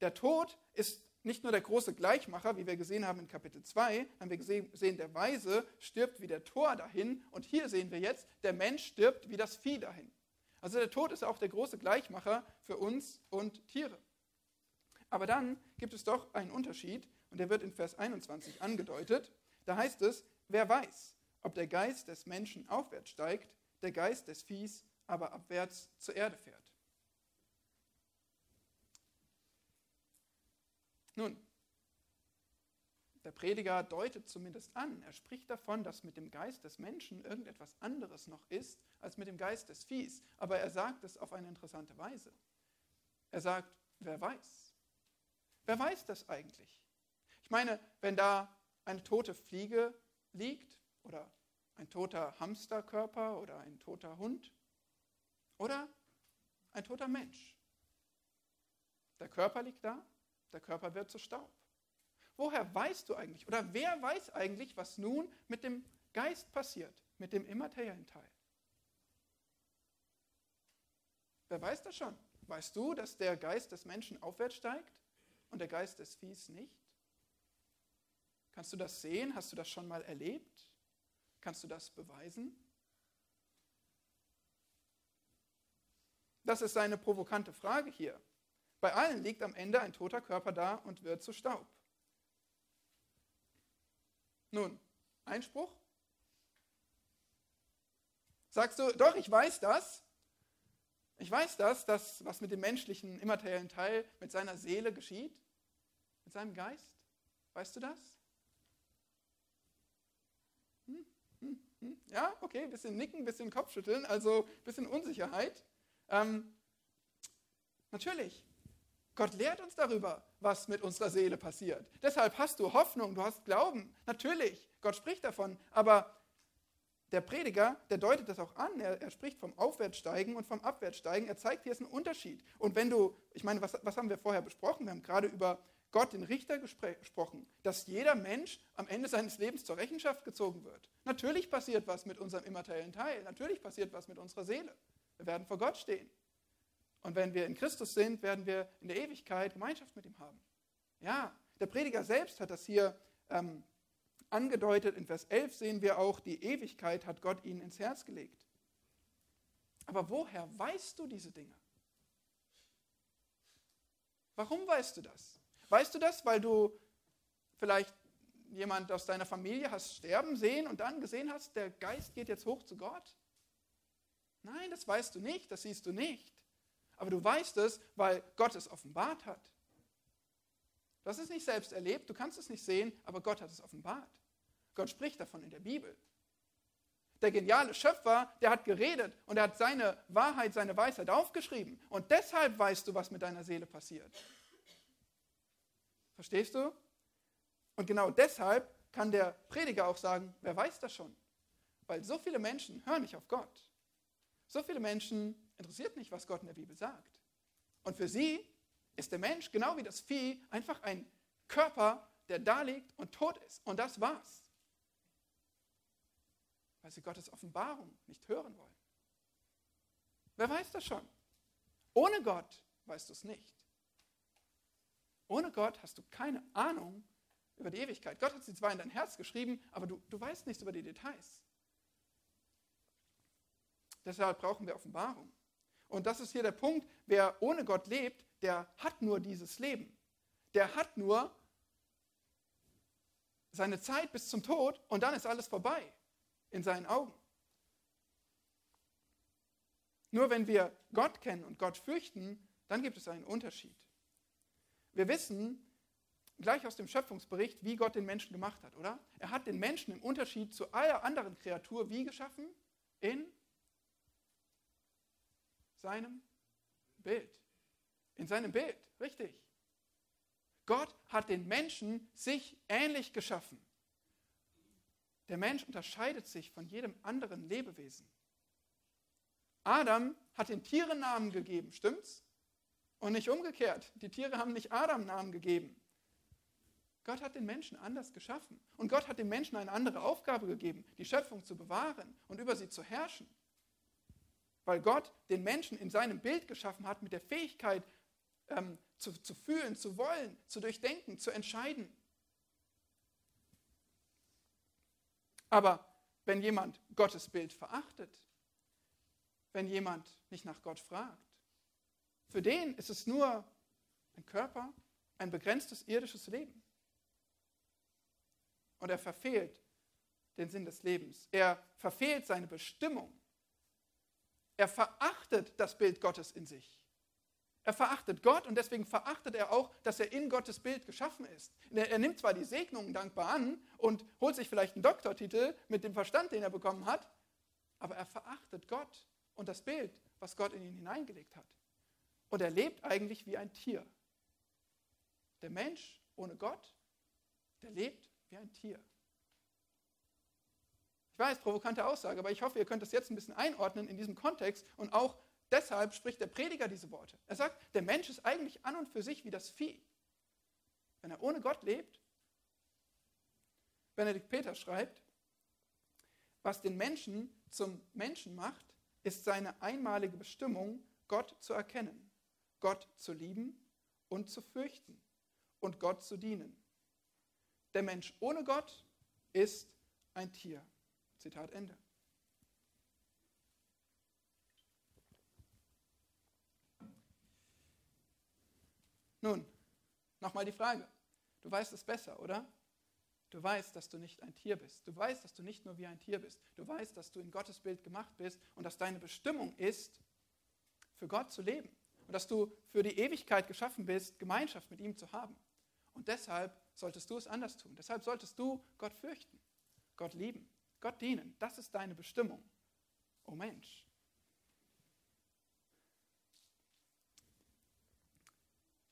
[SPEAKER 1] Der Tod ist nicht nur der große Gleichmacher, wie wir gesehen haben in Kapitel 2, haben wir gesehen, der Weise stirbt wie der Tor dahin und hier sehen wir jetzt, der Mensch stirbt wie das Vieh dahin. Also der Tod ist auch der große Gleichmacher für uns und Tiere. Aber dann gibt es doch einen Unterschied und der wird in Vers 21 angedeutet. Da heißt es, wer weiß, ob der Geist des Menschen aufwärts steigt, der Geist des Viehs aber abwärts zur Erde fährt. Nun, der Prediger deutet zumindest an, er spricht davon, dass mit dem Geist des Menschen irgendetwas anderes noch ist als mit dem Geist des Viehs. Aber er sagt es auf eine interessante Weise. Er sagt, wer weiß. Wer weiß das eigentlich? Ich meine, wenn da eine tote Fliege liegt oder ein toter Hamsterkörper oder ein toter Hund oder ein toter Mensch. Der Körper liegt da, der Körper wird zu Staub. Woher weißt du eigentlich oder wer weiß eigentlich, was nun mit dem Geist passiert, mit dem immateriellen Teil? Wer weiß das schon? Weißt du, dass der Geist des Menschen aufwärts steigt? und der Geist des Viehs nicht? Kannst du das sehen? Hast du das schon mal erlebt? Kannst du das beweisen? Das ist seine provokante Frage hier. Bei allen liegt am Ende ein toter Körper da und wird zu Staub. Nun, Einspruch? Sagst du, doch, ich weiß das. Ich weiß das, das, was mit dem menschlichen, immateriellen Teil, mit seiner Seele geschieht. Mit seinem Geist? Weißt du das? Hm, hm, hm. Ja, okay, bisschen nicken, bisschen Kopfschütteln, also bisschen Unsicherheit. Ähm, natürlich, Gott lehrt uns darüber, was mit unserer Seele passiert. Deshalb hast du Hoffnung, du hast Glauben. Natürlich, Gott spricht davon, aber der Prediger, der deutet das auch an. Er, er, spricht vom Aufwärtssteigen und vom Abwärtssteigen. Er zeigt, hier ist ein Unterschied. Und wenn du, ich meine, was, was haben wir vorher besprochen? Wir haben gerade über Gott, den Richter, gesprochen, dass jeder Mensch am Ende seines Lebens zur Rechenschaft gezogen wird. Natürlich passiert was mit unserem immateriellen Teil. Natürlich passiert was mit unserer Seele. Wir werden vor Gott stehen. Und wenn wir in Christus sind, werden wir in der Ewigkeit Gemeinschaft mit ihm haben. Ja, der Prediger selbst hat das hier ähm, angedeutet. In Vers 11 sehen wir auch, die Ewigkeit hat Gott ihnen ins Herz gelegt. Aber woher weißt du diese Dinge? Warum weißt du das? Weißt du das, weil du vielleicht jemand aus deiner Familie hast sterben sehen und dann gesehen hast, der Geist geht jetzt hoch zu Gott? Nein, das weißt du nicht, das siehst du nicht. Aber du weißt es, weil Gott es offenbart hat. Du hast es nicht selbst erlebt, du kannst es nicht sehen, aber Gott hat es offenbart. Gott spricht davon in der Bibel. Der geniale Schöpfer, der hat geredet und er hat seine Wahrheit, seine Weisheit aufgeschrieben. Und deshalb weißt du, was mit deiner Seele passiert. Verstehst du? Und genau deshalb kann der Prediger auch sagen, wer weiß das schon? Weil so viele Menschen hören nicht auf Gott. So viele Menschen interessiert nicht, was Gott in der Bibel sagt. Und für sie ist der Mensch, genau wie das Vieh, einfach ein Körper, der da liegt und tot ist. Und das war's. Weil sie Gottes Offenbarung nicht hören wollen. Wer weiß das schon? Ohne Gott weißt du es nicht. Ohne Gott hast du keine Ahnung über die Ewigkeit. Gott hat sie zwar in dein Herz geschrieben, aber du, du weißt nichts über die Details. Deshalb brauchen wir Offenbarung. Und das ist hier der Punkt, wer ohne Gott lebt, der hat nur dieses Leben. Der hat nur seine Zeit bis zum Tod und dann ist alles vorbei in seinen Augen. Nur wenn wir Gott kennen und Gott fürchten, dann gibt es einen Unterschied. Wir wissen gleich aus dem Schöpfungsbericht, wie Gott den Menschen gemacht hat, oder? Er hat den Menschen im Unterschied zu aller anderen Kreatur wie geschaffen? In seinem Bild. In seinem Bild, richtig. Gott hat den Menschen sich ähnlich geschaffen. Der Mensch unterscheidet sich von jedem anderen Lebewesen. Adam hat den Tieren Namen gegeben, stimmt's? Und nicht umgekehrt. Die Tiere haben nicht Adam Namen gegeben. Gott hat den Menschen anders geschaffen. Und Gott hat dem Menschen eine andere Aufgabe gegeben, die Schöpfung zu bewahren und über sie zu herrschen. Weil Gott den Menschen in seinem Bild geschaffen hat mit der Fähigkeit ähm, zu, zu fühlen, zu wollen, zu durchdenken, zu entscheiden. Aber wenn jemand Gottes Bild verachtet, wenn jemand nicht nach Gott fragt, für den ist es nur ein Körper, ein begrenztes irdisches Leben. Und er verfehlt den Sinn des Lebens. Er verfehlt seine Bestimmung. Er verachtet das Bild Gottes in sich. Er verachtet Gott und deswegen verachtet er auch, dass er in Gottes Bild geschaffen ist. Er nimmt zwar die Segnungen dankbar an und holt sich vielleicht einen Doktortitel mit dem Verstand, den er bekommen hat, aber er verachtet Gott und das Bild, was Gott in ihn hineingelegt hat. Und er lebt eigentlich wie ein Tier. Der Mensch ohne Gott, der lebt wie ein Tier. Ich weiß, provokante Aussage, aber ich hoffe, ihr könnt das jetzt ein bisschen einordnen in diesem Kontext und auch deshalb spricht der Prediger diese Worte. Er sagt, der Mensch ist eigentlich an und für sich wie das Vieh. Wenn er ohne Gott lebt, Benedikt Peter schreibt, was den Menschen zum Menschen macht, ist seine einmalige Bestimmung, Gott zu erkennen, Gott zu lieben und zu fürchten und Gott zu dienen. Der Mensch ohne Gott ist ein Tier. Zitat Ende. Nun, nochmal die Frage. Du weißt es besser, oder? Du weißt, dass du nicht ein Tier bist. Du weißt, dass du nicht nur wie ein Tier bist. Du weißt, dass du in Gottes Bild gemacht bist und dass deine Bestimmung ist, für Gott zu leben. Und dass du für die Ewigkeit geschaffen bist, Gemeinschaft mit ihm zu haben. Und deshalb solltest du es anders tun. Deshalb solltest du Gott fürchten, Gott lieben. Gott dienen, das ist deine Bestimmung. Oh Mensch.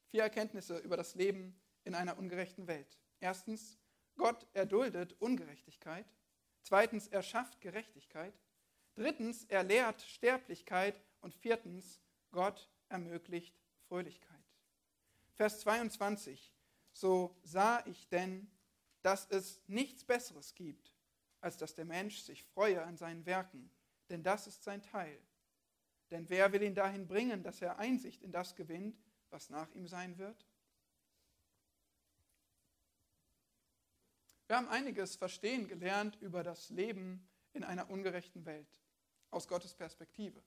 [SPEAKER 1] Vier Erkenntnisse über das Leben in einer ungerechten Welt. Erstens, Gott erduldet Ungerechtigkeit. Zweitens, er schafft Gerechtigkeit. Drittens, er lehrt Sterblichkeit. Und viertens, Gott ermöglicht Fröhlichkeit. Vers 22. So sah ich denn, dass es nichts Besseres gibt, als dass der Mensch sich freue an seinen Werken, denn das ist sein Teil. Denn wer will ihn dahin bringen, dass er Einsicht in das gewinnt, was nach ihm sein wird? Wir haben einiges verstehen gelernt über das Leben in einer ungerechten Welt aus Gottes Perspektive.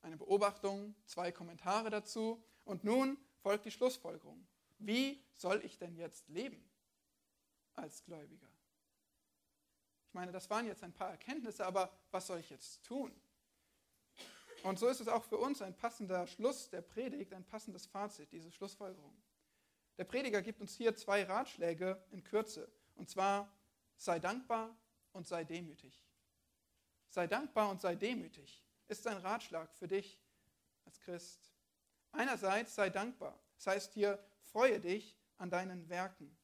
[SPEAKER 1] Eine Beobachtung, zwei Kommentare dazu und nun folgt die Schlussfolgerung. Wie soll ich denn jetzt leben als Gläubiger? Ich meine, das waren jetzt ein paar Erkenntnisse, aber was soll ich jetzt tun? Und so ist es auch für uns ein passender Schluss der Predigt, ein passendes Fazit, diese Schlussfolgerung. Der Prediger gibt uns hier zwei Ratschläge in Kürze. Und zwar, sei dankbar und sei demütig. Sei dankbar und sei demütig ist ein Ratschlag für dich als Christ. Einerseits sei dankbar. Das heißt hier, freue dich an deinen Werken.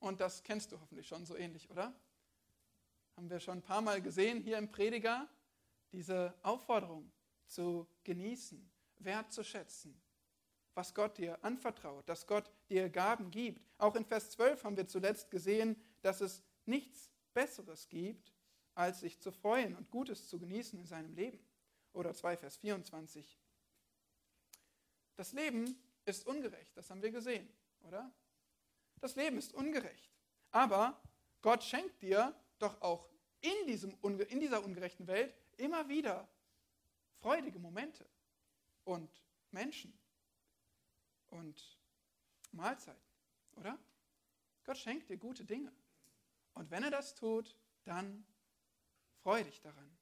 [SPEAKER 1] Und das kennst du hoffentlich schon so ähnlich, oder? Haben wir schon ein paar Mal gesehen hier im Prediger, diese Aufforderung zu genießen, wertzuschätzen, was Gott dir anvertraut, dass Gott dir Gaben gibt. Auch in Vers 12 haben wir zuletzt gesehen, dass es nichts Besseres gibt, als sich zu freuen und Gutes zu genießen in seinem Leben. Oder 2 Vers 24. Das Leben ist ungerecht, das haben wir gesehen, oder? Das Leben ist ungerecht. Aber Gott schenkt dir doch auch in, diesem, in dieser ungerechten Welt immer wieder freudige Momente und Menschen und Mahlzeiten, oder? Gott schenkt dir gute Dinge. Und wenn er das tut, dann freu dich daran.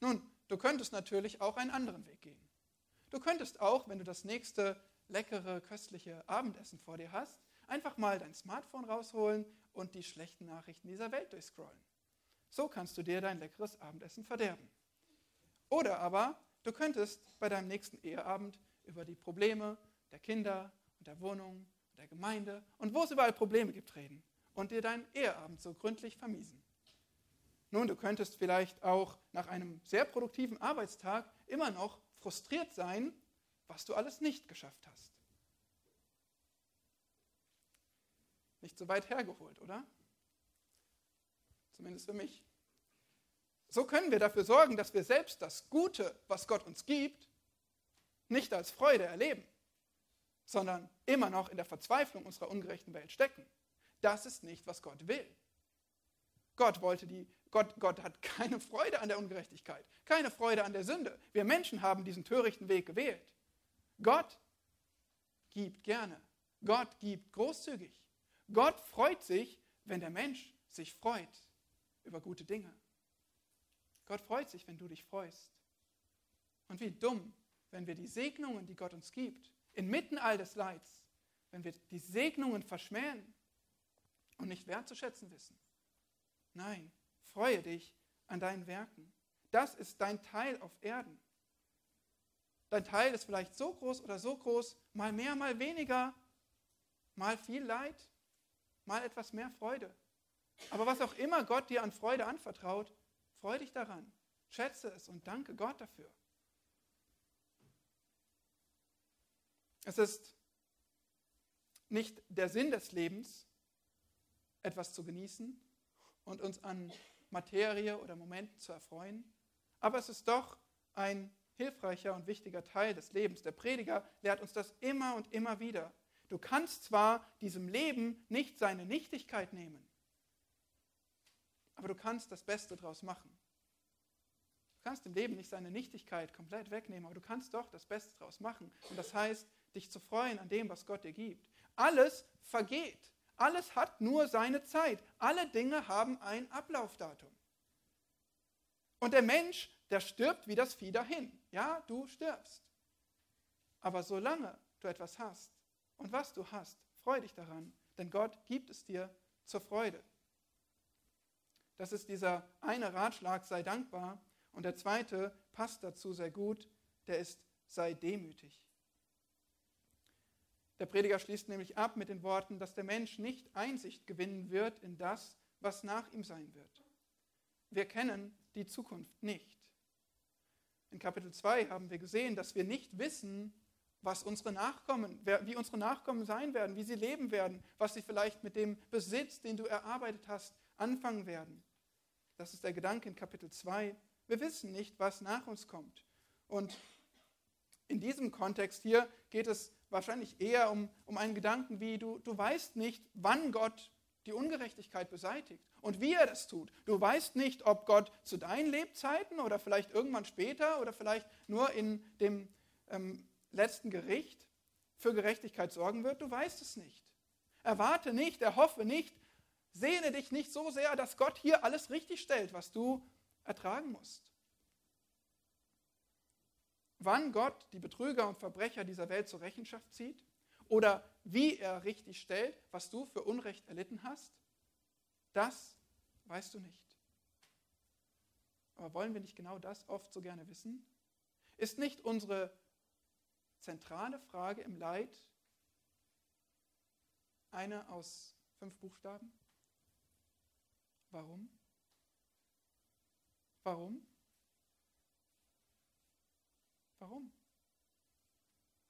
[SPEAKER 1] Nun, du könntest natürlich auch einen anderen Weg gehen. Du könntest auch, wenn du das nächste leckere, köstliche Abendessen vor dir hast, einfach mal dein Smartphone rausholen und die schlechten Nachrichten dieser Welt durchscrollen. So kannst du dir dein leckeres Abendessen verderben. Oder aber du könntest bei deinem nächsten Eheabend über die Probleme der Kinder und der Wohnung der Gemeinde und wo es überall Probleme gibt reden und dir deinen Eheabend so gründlich vermiesen. Nun, du könntest vielleicht auch nach einem sehr produktiven Arbeitstag immer noch frustriert sein, was du alles nicht geschafft hast. Nicht so weit hergeholt, oder? Zumindest für mich. So können wir dafür sorgen, dass wir selbst das Gute, was Gott uns gibt, nicht als Freude erleben, sondern immer noch in der Verzweiflung unserer ungerechten Welt stecken. Das ist nicht, was Gott will. Gott wollte die, Gott, Gott hat keine Freude an der Ungerechtigkeit, keine Freude an der Sünde. Wir Menschen haben diesen törichten Weg gewählt. Gott gibt gerne. Gott gibt großzügig. Gott freut sich, wenn der Mensch sich freut über gute Dinge. Gott freut sich, wenn du dich freust. Und wie dumm, wenn wir die Segnungen, die Gott uns gibt, inmitten all des Leids, wenn wir die Segnungen verschmähen und nicht wertzuschätzen wissen. Nein, freue dich an deinen Werken. Das ist dein Teil auf Erden. Dein Teil ist vielleicht so groß oder so groß, mal mehr, mal weniger, mal viel Leid, mal etwas mehr Freude. Aber was auch immer Gott dir an Freude anvertraut, freu dich daran, schätze es und danke Gott dafür. Es ist nicht der Sinn des Lebens, etwas zu genießen und uns an Materie oder Momenten zu erfreuen, aber es ist doch ein hilfreicher und wichtiger Teil des Lebens. Der Prediger lehrt uns das immer und immer wieder. Du kannst zwar diesem Leben nicht seine Nichtigkeit nehmen, aber du kannst das Beste daraus machen. Du kannst dem Leben nicht seine Nichtigkeit komplett wegnehmen, aber du kannst doch das Beste daraus machen. Und das heißt, dich zu freuen an dem, was Gott dir gibt. Alles vergeht. Alles hat nur seine Zeit. Alle Dinge haben ein Ablaufdatum. Und der Mensch, der stirbt wie das Vieh dahin. Ja, du stirbst. Aber solange du etwas hast und was du hast, freu dich daran, denn Gott gibt es dir zur Freude. Das ist dieser eine Ratschlag, sei dankbar. Und der zweite passt dazu sehr gut, der ist, sei demütig. Der Prediger schließt nämlich ab mit den Worten, dass der Mensch nicht Einsicht gewinnen wird in das, was nach ihm sein wird. Wir kennen die Zukunft nicht. In Kapitel 2 haben wir gesehen, dass wir nicht wissen, was unsere Nachkommen, wie unsere Nachkommen sein werden, wie sie leben werden, was sie vielleicht mit dem Besitz, den du erarbeitet hast, anfangen werden. Das ist der Gedanke in Kapitel 2. Wir wissen nicht, was nach uns kommt. Und in diesem Kontext hier geht es wahrscheinlich eher um, um einen Gedanken wie, du, du weißt nicht, wann Gott die Ungerechtigkeit beseitigt und wie er das tut. Du weißt nicht, ob Gott zu deinen Lebzeiten oder vielleicht irgendwann später oder vielleicht nur in dem ähm, letzten Gericht für Gerechtigkeit sorgen wird. Du weißt es nicht. Erwarte nicht, erhoffe nicht, sehne dich nicht so sehr, dass Gott hier alles richtig stellt, was du ertragen musst. Wann Gott die Betrüger und Verbrecher dieser Welt zur Rechenschaft zieht oder wie er richtig stellt, was du für Unrecht erlitten hast, das weißt du nicht. Aber wollen wir nicht genau das oft so gerne wissen? Ist nicht unsere zentrale Frage im Leid eine aus fünf Buchstaben? Warum? Warum? Warum?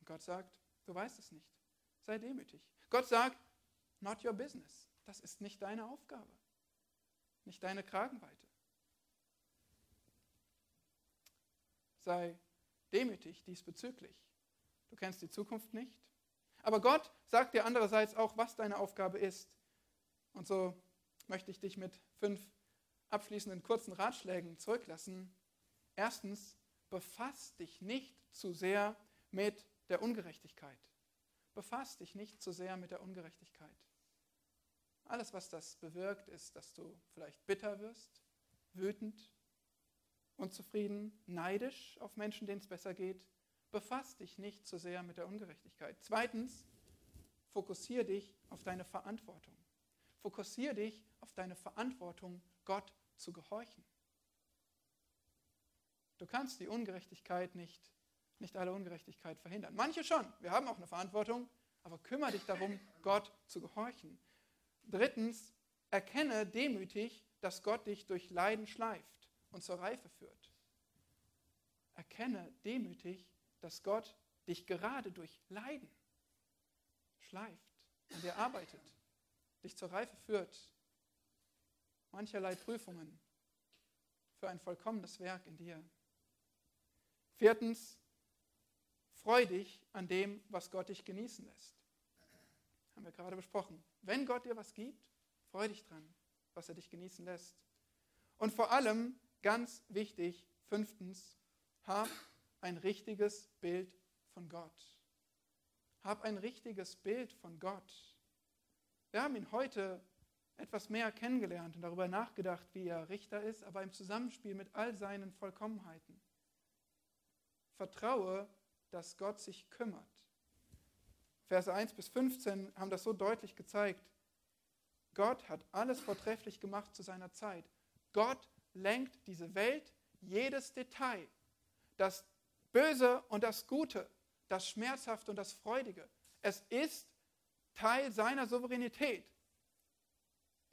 [SPEAKER 1] Und Gott sagt, du weißt es nicht. Sei demütig. Gott sagt, not your business. Das ist nicht deine Aufgabe, nicht deine Kragenweite. Sei demütig diesbezüglich. Du kennst die Zukunft nicht. Aber Gott sagt dir andererseits auch, was deine Aufgabe ist. Und so möchte ich dich mit fünf abschließenden kurzen Ratschlägen zurücklassen. Erstens, befass dich nicht zu sehr mit der Ungerechtigkeit. Befass dich nicht zu sehr mit der Ungerechtigkeit. Alles, was das bewirkt, ist, dass du vielleicht bitter wirst, wütend, unzufrieden, neidisch auf Menschen, denen es besser geht. Befass dich nicht zu sehr mit der Ungerechtigkeit. Zweitens, fokussiere dich auf deine Verantwortung. Fokussiere dich auf deine Verantwortung, Gott zu gehorchen. Du kannst die Ungerechtigkeit nicht, nicht alle Ungerechtigkeit verhindern. Manche schon, wir haben auch eine Verantwortung, aber kümmere dich darum, Gott zu gehorchen. Drittens, erkenne demütig, dass Gott dich durch Leiden schleift und zur Reife führt. Erkenne demütig, dass Gott dich gerade durch Leiden schleift und er arbeitet, dich zur Reife führt. Mancherlei Prüfungen für ein vollkommenes Werk in dir. Viertens, freu dich an dem, was Gott dich genießen lässt. Haben wir gerade besprochen. Wenn Gott dir was gibt, freu dich dran, was er dich genießen lässt. Und vor allem, ganz wichtig, fünftens, hab ein richtiges Bild von Gott. Hab ein richtiges Bild von Gott. Wir haben ihn heute etwas mehr kennengelernt und darüber nachgedacht, wie er Richter ist, aber im Zusammenspiel mit all seinen Vollkommenheiten. Vertraue, dass Gott sich kümmert. Verse 1 bis 15 haben das so deutlich gezeigt. Gott hat alles vortrefflich gemacht zu seiner Zeit. Gott lenkt diese Welt, jedes Detail, das Böse und das Gute, das Schmerzhafte und das Freudige. Es ist Teil seiner Souveränität.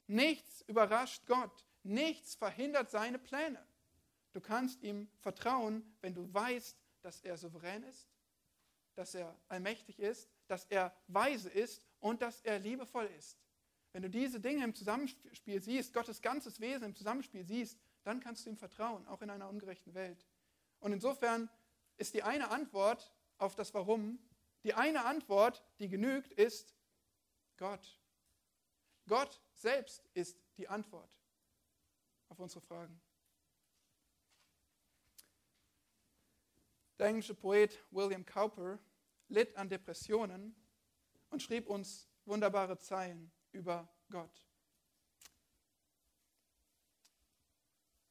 [SPEAKER 1] Nichts überrascht Gott, nichts verhindert seine Pläne. Du kannst ihm vertrauen, wenn du weißt, dass er souverän ist, dass er allmächtig ist, dass er weise ist und dass er liebevoll ist. Wenn du diese Dinge im Zusammenspiel siehst, Gottes ganzes Wesen im Zusammenspiel siehst, dann kannst du ihm vertrauen, auch in einer ungerechten Welt. Und insofern ist die eine Antwort auf das Warum, die eine Antwort, die genügt, ist Gott. Gott selbst ist die Antwort auf unsere Fragen. Der englische Poet William Cowper litt an Depressionen und schrieb uns wunderbare Zeilen über Gott.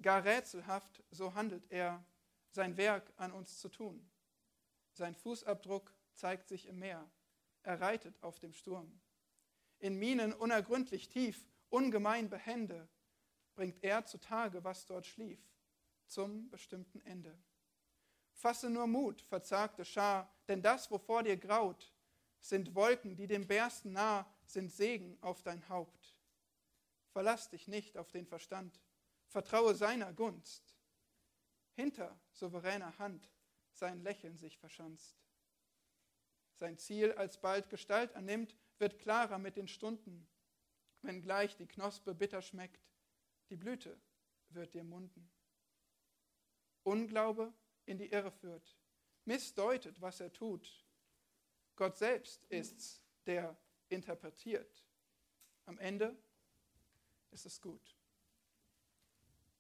[SPEAKER 1] Gar rätselhaft, so handelt er, sein Werk an uns zu tun. Sein Fußabdruck zeigt sich im Meer. Er reitet auf dem Sturm. In Minen unergründlich tief, ungemein behende, bringt er zutage, was dort schlief, zum bestimmten Ende. Fasse nur Mut, verzagte Schar, denn das, wovor dir graut, sind Wolken, die dem Bersten nah, sind Segen auf dein Haupt. Verlass dich nicht auf den Verstand, vertraue seiner Gunst. Hinter souveräner Hand sein Lächeln sich verschanzt. Sein Ziel alsbald Gestalt annimmt, wird klarer mit den Stunden, wenngleich die Knospe bitter schmeckt, die Blüte wird dir munden. Unglaube in die Irre führt, missdeutet, was er tut. Gott selbst ist's, der interpretiert. Am Ende ist es gut.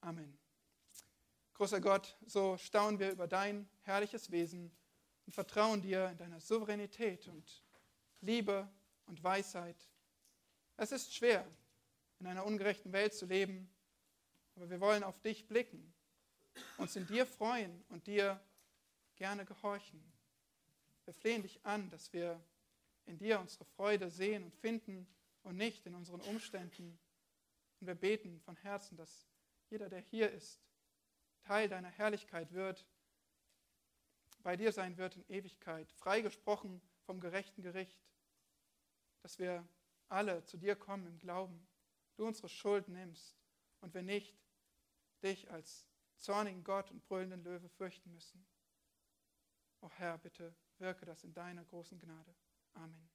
[SPEAKER 1] Amen. Großer Gott, so staunen wir über dein herrliches Wesen und vertrauen dir in deiner Souveränität und Liebe und Weisheit. Es ist schwer, in einer ungerechten Welt zu leben, aber wir wollen auf dich blicken, uns in dir freuen und dir gerne gehorchen. Wir flehen dich an, dass wir in dir unsere Freude sehen und finden und nicht in unseren Umständen. Und wir beten von Herzen, dass jeder, der hier ist, Teil deiner Herrlichkeit wird, bei dir sein wird in Ewigkeit, freigesprochen vom gerechten Gericht, dass wir alle zu dir kommen im Glauben, du unsere Schuld nimmst und wir nicht dich als zornigen Gott und brüllenden Löwe fürchten müssen. O Herr, bitte wirke das in deiner großen Gnade. Amen.